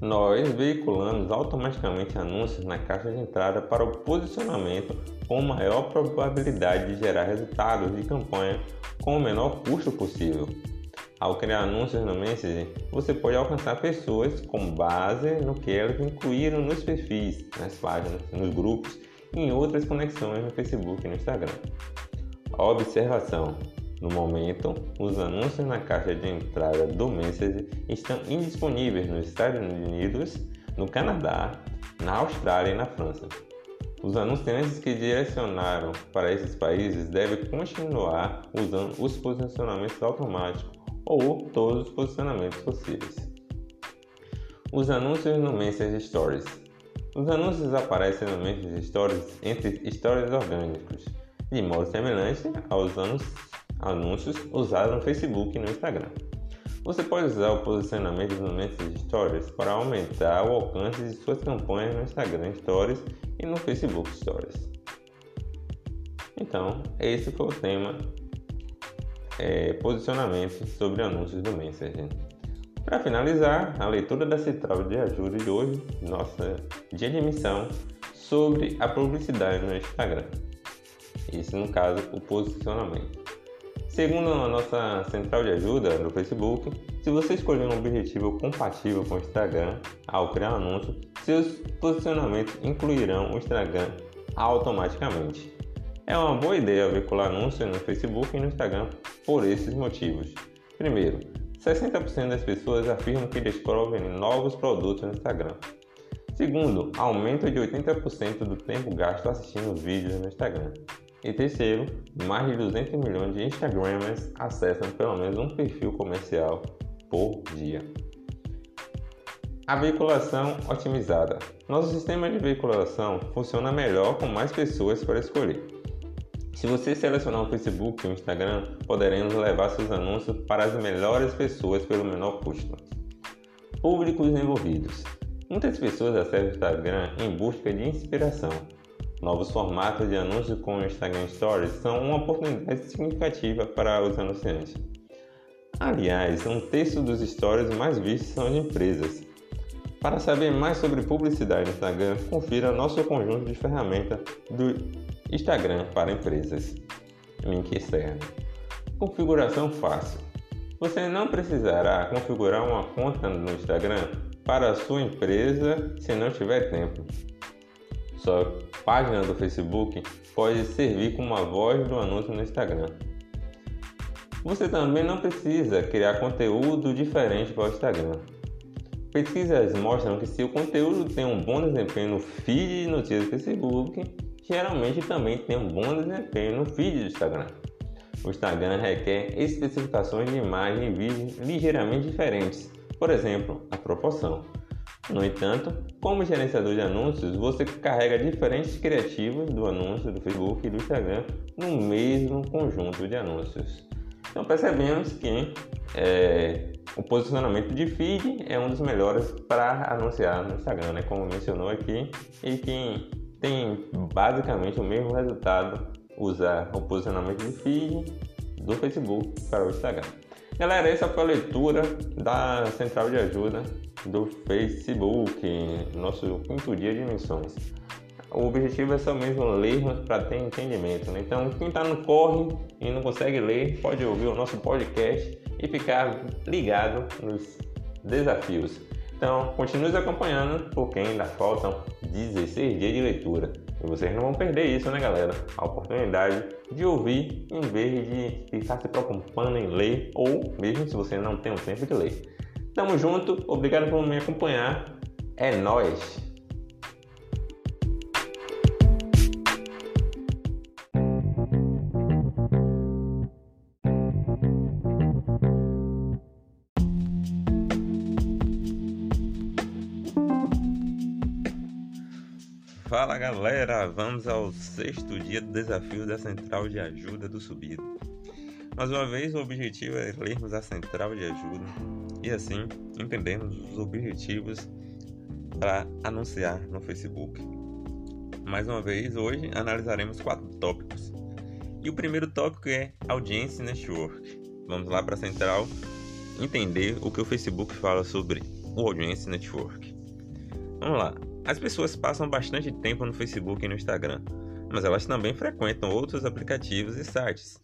Nós veiculamos automaticamente anúncios na caixa de entrada para o posicionamento com maior probabilidade de gerar resultados de campanha com o menor custo possível. Ao criar anúncios no Messenger, você pode alcançar pessoas com base no que elas incluíram nos perfis, nas páginas, nos grupos em outras conexões no Facebook e no Instagram. Observação: no momento, os anúncios na caixa de entrada do Messenger estão indisponíveis nos Estados Unidos, no Canadá, na Austrália e na França. Os anunciantes que direcionaram para esses países devem continuar usando os posicionamentos automáticos ou todos os posicionamentos possíveis. Os anúncios no Messenger Stories. Os anúncios aparecem no Messenger Stories entre stories orgânicos, de modo semelhante aos anúncios usados no Facebook e no Instagram. Você pode usar o posicionamento no Messenger Stories para aumentar o alcance de suas campanhas no Instagram Stories e no Facebook Stories. Então, esse foi o tema é, posicionamento sobre anúncios do Messenger. Para finalizar, a leitura da central de ajuda de hoje, nossa dia de emissão, sobre a publicidade no Instagram. Isso, no caso, o posicionamento. Segundo a nossa central de ajuda no Facebook, se você escolher um objetivo compatível com o Instagram ao criar um anúncio, seus posicionamentos incluirão o Instagram automaticamente. É uma boa ideia vincular anúncios no Facebook e no Instagram por esses motivos. Primeiro, 60% das pessoas afirmam que descobrem novos produtos no Instagram. Segundo, aumento de 80% do tempo gasto assistindo vídeos no Instagram. E terceiro, mais de 200 milhões de Instagramers acessam pelo menos um perfil comercial por dia. A veiculação otimizada. Nosso sistema de veiculação funciona melhor com mais pessoas para escolher. Se você selecionar o Facebook e o Instagram, poderemos levar seus anúncios para as melhores pessoas pelo menor custo. Públicos envolvidos. Muitas pessoas acessam o Instagram em busca de inspiração. Novos formatos de anúncios com o Instagram Stories são uma oportunidade significativa para os anunciantes. Aliás, um terço dos stories mais vistos são de empresas. Para saber mais sobre publicidade no Instagram, confira nosso conjunto de ferramentas do Instagram para empresas. Link externo. Configuração fácil. Você não precisará configurar uma conta no Instagram para a sua empresa se não tiver tempo. Sua página do Facebook pode servir como a voz do anúncio no Instagram. Você também não precisa criar conteúdo diferente para o Instagram. Pesquisas mostram que se o conteúdo tem um bom desempenho no feed de notícias do Facebook, geralmente também tem um bom desempenho no feed do Instagram. O Instagram requer especificações de imagem e vídeo ligeiramente diferentes, por exemplo, a proporção. No entanto, como gerenciador de anúncios, você carrega diferentes criativos do anúncio do Facebook e do Instagram no mesmo conjunto de anúncios. Então percebemos que é, o posicionamento de feed é um dos melhores para anunciar no Instagram, né? como mencionou aqui, e que tem basicamente o mesmo resultado usar o posicionamento de feed do Facebook para o Instagram. Galera, essa foi a leitura da central de ajuda do Facebook, nosso quinto dia de missões. O objetivo é só mesmo lermos para ter entendimento. Né? Então, quem está no corre e não consegue ler, pode ouvir o nosso podcast e ficar ligado nos desafios. Então, continue acompanhando, porque ainda faltam 16 dias de leitura. E vocês não vão perder isso, né, galera? A oportunidade de ouvir em vez de ficar se preocupando em ler, ou mesmo se você não tem o tempo de ler. Tamo junto, obrigado por me acompanhar É nós. Fala galera, vamos ao sexto dia do desafio da Central de Ajuda do Subido. Mais uma vez, o objetivo é lermos a Central de Ajuda e assim entendermos os objetivos para anunciar no Facebook. Mais uma vez, hoje analisaremos quatro tópicos. E o primeiro tópico é Audience Network. Vamos lá para a Central entender o que o Facebook fala sobre o Audience Network. Vamos lá. As pessoas passam bastante tempo no Facebook e no Instagram, mas elas também frequentam outros aplicativos e sites.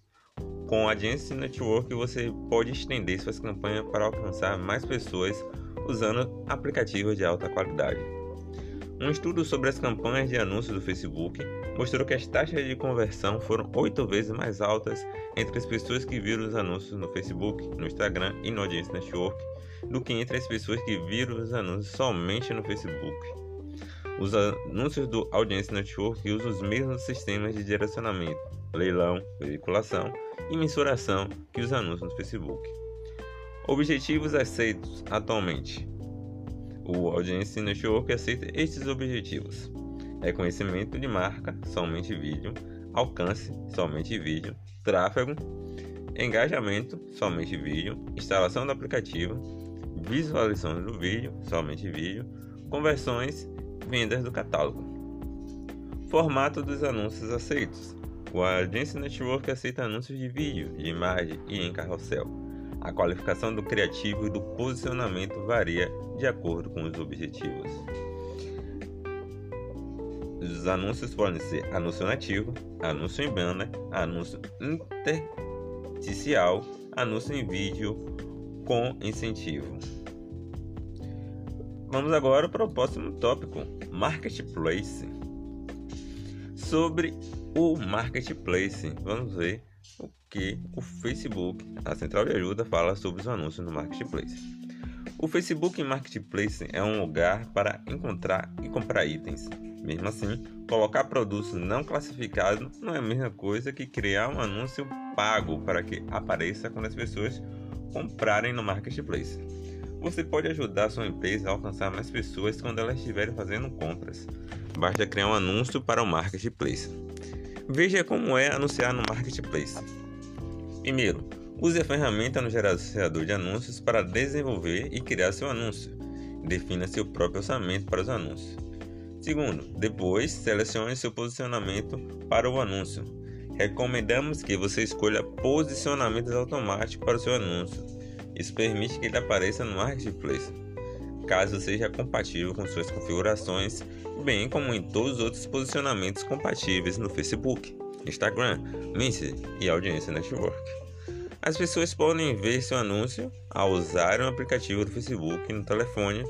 Com a Audience Network você pode estender suas campanhas para alcançar mais pessoas usando aplicativos de alta qualidade. Um estudo sobre as campanhas de anúncios do Facebook mostrou que as taxas de conversão foram oito vezes mais altas entre as pessoas que viram os anúncios no Facebook, no Instagram e no Audience Network do que entre as pessoas que viram os anúncios somente no Facebook. Os anúncios do Audience Network usam os mesmos sistemas de direcionamento, leilão, veiculação e mensuração que os anúncios no Facebook. Objetivos aceitos atualmente. O Audience Network aceita estes objetivos: reconhecimento de marca, somente vídeo, alcance, somente vídeo, tráfego, engajamento, somente vídeo, instalação do aplicativo, visualização do vídeo, somente vídeo, conversões vendas do catálogo. Formato dos anúncios aceitos. O Audience Network aceita anúncios de vídeo, de imagem e em carrossel. A qualificação do criativo e do posicionamento varia de acordo com os objetivos. Os anúncios podem ser anúncio nativo, anúncio em banner, anúncio intersticial, anúncio em vídeo com incentivo. Vamos agora para o próximo tópico: Marketplace. Sobre o Marketplace, vamos ver o que o Facebook, a central de ajuda, fala sobre os anúncios no Marketplace. O Facebook Marketplace é um lugar para encontrar e comprar itens. Mesmo assim, colocar produtos não classificados não é a mesma coisa que criar um anúncio pago para que apareça quando as pessoas comprarem no Marketplace. Você pode ajudar sua empresa a alcançar mais pessoas quando elas estiverem fazendo compras. Basta criar um anúncio para o Marketplace. Veja como é anunciar no Marketplace. Primeiro, use a ferramenta no gerenciador de anúncios para desenvolver e criar seu anúncio. Defina seu próprio orçamento para os anúncios. Segundo, depois selecione seu posicionamento para o anúncio. Recomendamos que você escolha posicionamentos automáticos para o seu anúncio isso permite que ele apareça no Marketplace, caso seja compatível com suas configurações, bem como em todos os outros posicionamentos compatíveis no Facebook, Instagram, Messenger e Audiência Network. As pessoas podem ver seu anúncio ao usar o aplicativo do Facebook no telefone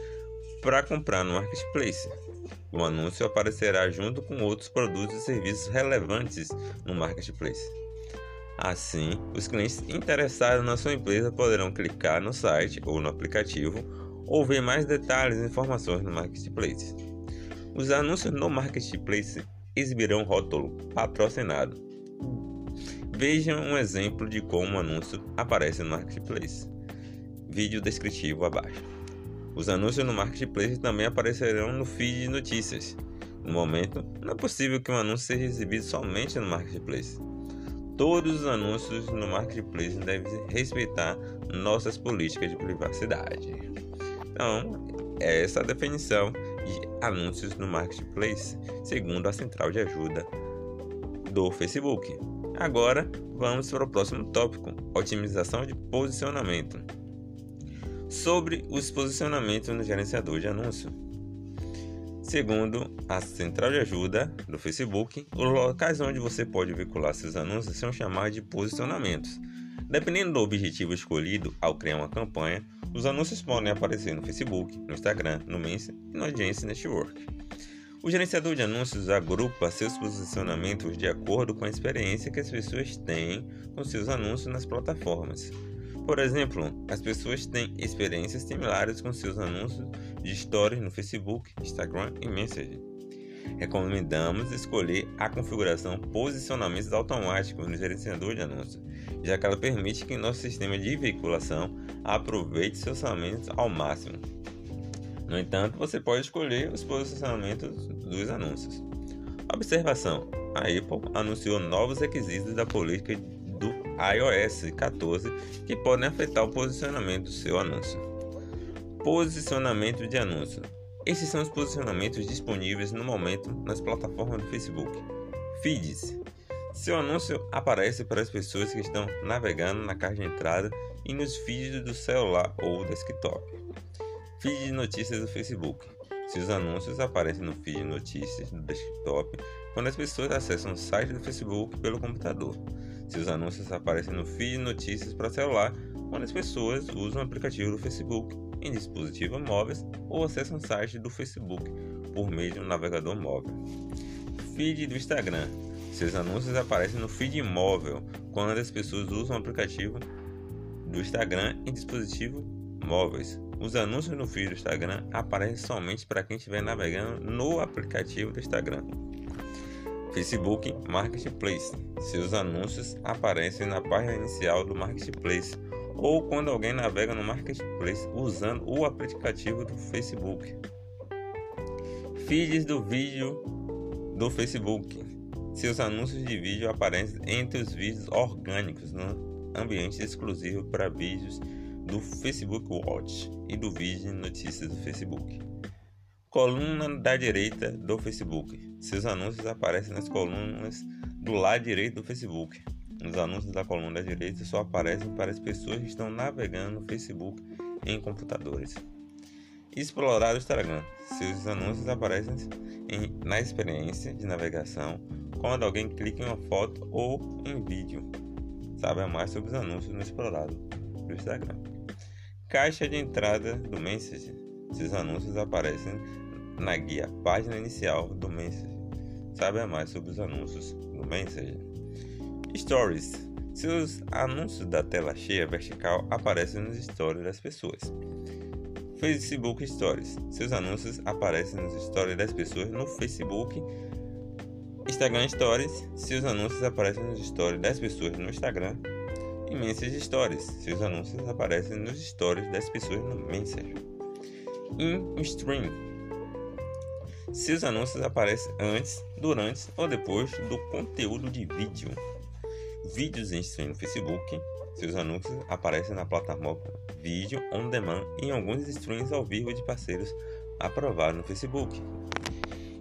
para comprar no Marketplace. O anúncio aparecerá junto com outros produtos e serviços relevantes no Marketplace. Assim, os clientes interessados na sua empresa poderão clicar no site ou no aplicativo ou ver mais detalhes e informações no Marketplace. Os anúncios no Marketplace exibirão rótulo patrocinado. Vejam um exemplo de como o anúncio aparece no Marketplace. Vídeo descritivo abaixo. Os anúncios no Marketplace também aparecerão no feed de notícias. No momento, não é possível que um anúncio seja exibido somente no Marketplace todos os anúncios no marketplace devem respeitar nossas políticas de privacidade. Então, é essa a definição de anúncios no marketplace, segundo a central de ajuda do Facebook. Agora, vamos para o próximo tópico: otimização de posicionamento. Sobre os posicionamentos no gerenciador de anúncio. Segundo a central de ajuda do Facebook, os locais onde você pode vincular seus anúncios são chamados de posicionamentos. Dependendo do objetivo escolhido ao criar uma campanha, os anúncios podem aparecer no Facebook, no Instagram, no Messenger e no Audience Network. O gerenciador de anúncios agrupa seus posicionamentos de acordo com a experiência que as pessoas têm com seus anúncios nas plataformas. Por exemplo, as pessoas têm experiências similares com seus anúncios de stories no Facebook, Instagram e Messenger. Recomendamos escolher a configuração Posicionamentos Automáticos no gerenciador de anúncios, já que ela permite que nosso sistema de veiculação aproveite seus orçamentos ao máximo. No entanto, você pode escolher os posicionamentos dos anúncios. Observação: a Apple anunciou novos requisitos da política do iOS 14 que podem afetar o posicionamento do seu anúncio. Posicionamento de anúncio. Esses são os posicionamentos disponíveis no momento nas plataformas do Facebook. Feeds. Seu anúncio aparece para as pessoas que estão navegando na caixa de entrada e nos feeds do celular ou desktop. Feed de notícias do Facebook. Seus anúncios aparecem no feed de notícias do desktop quando as pessoas acessam o site do Facebook pelo computador. Seus anúncios aparecem no feed de notícias para celular quando as pessoas usam o aplicativo do Facebook em dispositivos móveis ou acessam o site do Facebook por meio de um navegador móvel. Feed do Instagram. Seus anúncios aparecem no feed móvel quando as pessoas usam o aplicativo do Instagram em dispositivos móveis. Os anúncios no feed do Instagram aparecem somente para quem estiver navegando no aplicativo do Instagram. Facebook Marketplace. Seus anúncios aparecem na página inicial do Marketplace ou quando alguém navega no Marketplace usando o aplicativo do Facebook. Feeds do vídeo do Facebook. Seus anúncios de vídeo aparecem entre os vídeos orgânicos no ambiente exclusivo para vídeos do Facebook Watch e do vídeo de notícias do Facebook. Coluna da direita do Facebook. Seus anúncios aparecem nas colunas do lado direito do Facebook. Os anúncios da coluna direita só aparecem para as pessoas que estão navegando no Facebook em computadores. Explorar o Instagram. Seus anúncios aparecem em, na experiência de navegação quando alguém clica em uma foto ou em vídeo. Saiba mais sobre os anúncios no explorado do Instagram. Caixa de entrada do Messenger. Seus anúncios aparecem na guia página inicial do Messenger. Saiba mais sobre os anúncios do Messenger. Stories. Seus anúncios da tela cheia vertical aparecem nos stories das pessoas. Facebook Stories. Seus anúncios aparecem nos stories das pessoas no Facebook. Instagram Stories. Seus anúncios aparecem nos stories das pessoas no Instagram e Stories. Seus anúncios aparecem nos stories das pessoas no Messenger. In Stream. Seus anúncios aparecem antes, durante ou depois do conteúdo de vídeo. Vídeos em stream no Facebook. Seus anúncios aparecem na plataforma Vídeo On Demand e em alguns streams ao vivo de parceiros aprovados no Facebook.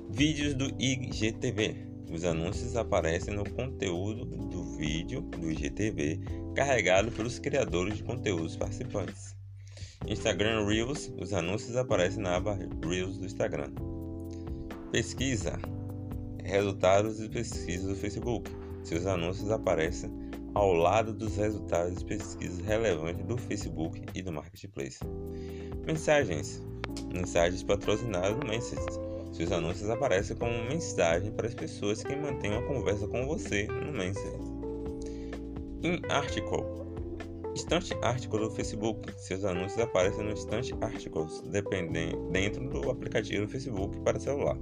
Vídeos do IGTV. Os anúncios aparecem no conteúdo do vídeo do IGTV carregado pelos criadores de conteúdos participantes. Instagram Reels, os anúncios aparecem na aba Reels do Instagram. Pesquisa. Resultados de pesquisa do Facebook. Seus anúncios aparecem ao lado dos resultados de pesquisas relevantes do Facebook e do Marketplace. Mensagens. Mensagens patrocinadas no Messenger seus anúncios aparecem como mensagem para as pessoas que mantêm uma conversa com você no Messenger. In Article Instante Article do Facebook. Seus anúncios aparecem no Instante Articles, dependendo dentro do aplicativo do Facebook para celular.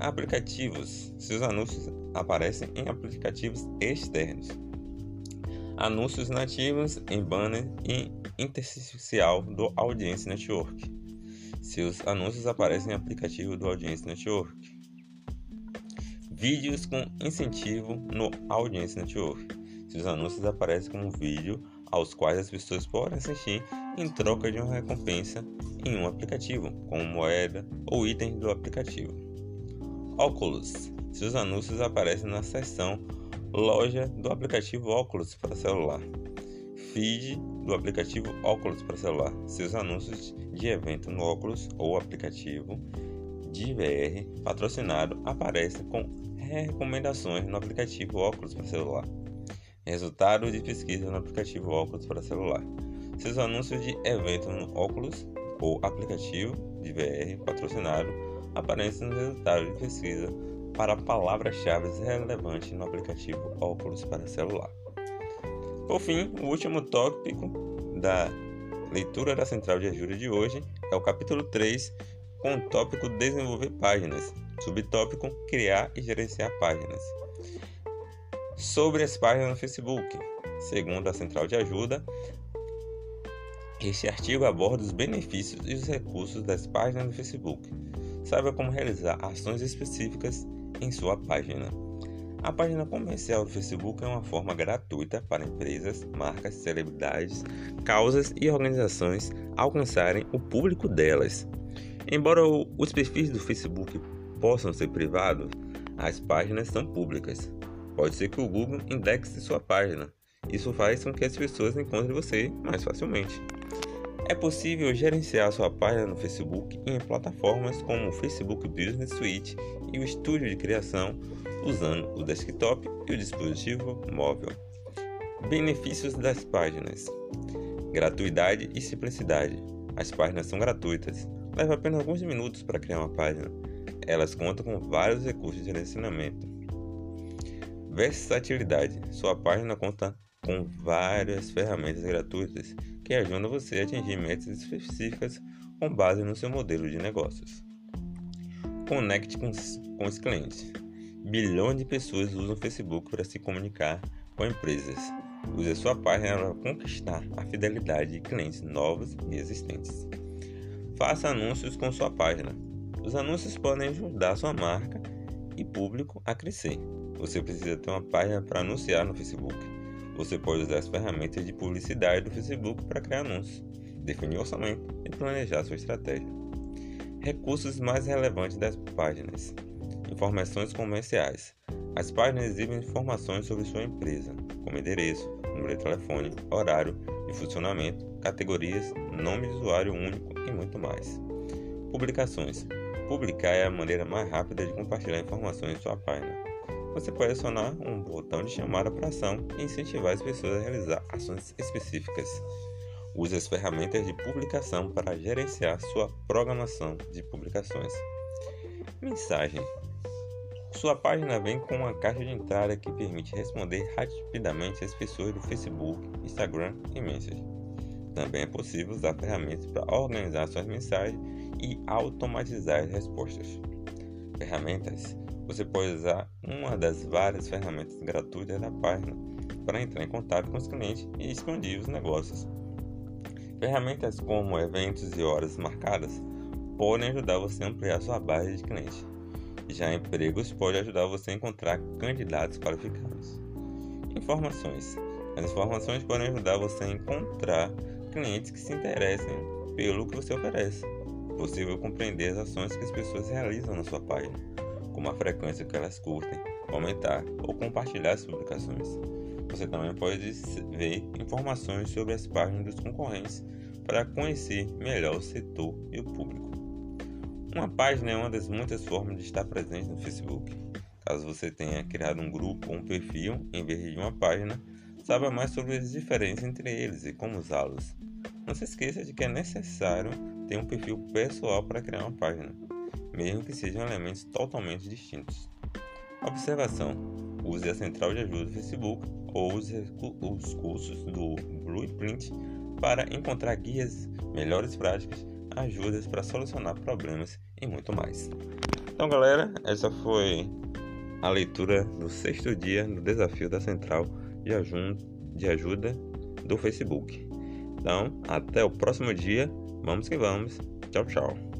Aplicativos. Seus anúncios aparecem em aplicativos externos. Anúncios nativos em banner e intersticial do Audience Network. Seus anúncios aparecem em aplicativo do Audience Network. Vídeos com incentivo no Audience Network. Seus anúncios aparecem como vídeo aos quais as pessoas podem assistir em troca de uma recompensa em um aplicativo, como moeda ou item do aplicativo. Oculus. Seus anúncios aparecem na seção Loja do aplicativo Oculus para celular feed do aplicativo Oculus para celular. Seus anúncios de evento no Oculus ou aplicativo de VR patrocinado aparecem com recomendações no aplicativo Oculus para celular. Resultados de pesquisa no aplicativo Oculus para celular. Seus anúncios de evento no Oculus ou aplicativo de VR patrocinado aparecem nos resultados de pesquisa para palavras-chave relevantes no aplicativo Oculus para celular. Por fim, o último tópico da leitura da central de ajuda de hoje é o capítulo 3, com o tópico Desenvolver páginas, subtópico Criar e gerenciar páginas. Sobre as páginas no Facebook, segundo a central de ajuda, este artigo aborda os benefícios e os recursos das páginas do Facebook. Saiba como realizar ações específicas em sua página. A página comercial do Facebook é uma forma gratuita para empresas, marcas, celebridades, causas e organizações alcançarem o público delas. Embora os perfis do Facebook possam ser privados, as páginas são públicas. Pode ser que o Google indexe sua página. Isso faz com que as pessoas encontrem você mais facilmente. É possível gerenciar sua página no Facebook em plataformas como o Facebook Business Suite e o estúdio de criação usando o desktop e o dispositivo móvel. Benefícios das páginas: gratuidade e simplicidade. As páginas são gratuitas, leva apenas alguns minutos para criar uma página. Elas contam com vários recursos de ensinamento. Versatilidade: sua página conta com várias ferramentas gratuitas que ajudam você a atingir metas específicas com base no seu modelo de negócios. Conecte com, com os clientes. Bilhões de pessoas usam o Facebook para se comunicar com empresas. Use a sua página para conquistar a fidelidade de clientes novos e existentes. Faça anúncios com sua página. Os anúncios podem ajudar sua marca e público a crescer. Você precisa ter uma página para anunciar no Facebook. Você pode usar as ferramentas de publicidade do Facebook para criar anúncios, definir orçamento e planejar sua estratégia. Recursos mais relevantes das páginas. Informações comerciais. As páginas exibem informações sobre sua empresa, como endereço, número de telefone, horário de funcionamento, categorias, nome de usuário único e muito mais. Publicações. Publicar é a maneira mais rápida de compartilhar informações em sua página. Você pode acionar um botão de chamada para ação e incentivar as pessoas a realizar ações específicas. Use as ferramentas de publicação para gerenciar sua programação de publicações. Mensagem: sua página vem com uma caixa de entrada que permite responder rapidamente às pessoas do Facebook, Instagram e Messenger. Também é possível usar ferramentas para organizar suas mensagens e automatizar as respostas. Ferramentas: você pode usar uma das várias ferramentas gratuitas da página para entrar em contato com os clientes e expandir os negócios. Ferramentas como eventos e horas marcadas podem ajudar você a ampliar sua base de clientes. Já empregos pode ajudar você a encontrar candidatos qualificados. Informações. As informações podem ajudar você a encontrar clientes que se interessem pelo que você oferece. É possível compreender as ações que as pessoas realizam na sua página, como a frequência que elas curtem, comentar ou compartilhar as publicações. Você também pode ver informações sobre as páginas dos concorrentes para conhecer melhor o setor e o público. Uma página é uma das muitas formas de estar presente no Facebook. Caso você tenha criado um grupo ou um perfil em vez de uma página, saiba mais sobre as diferenças entre eles e como usá-los. Não se esqueça de que é necessário ter um perfil pessoal para criar uma página, mesmo que sejam elementos totalmente distintos. Observação: use a central de ajuda do Facebook ou use os cursos do Blueprint para encontrar guias, melhores práticas ajudas para solucionar problemas e muito mais. Então, galera, essa foi a leitura do sexto dia do desafio da central de ajuda do Facebook. Então, até o próximo dia. Vamos que vamos. Tchau, tchau.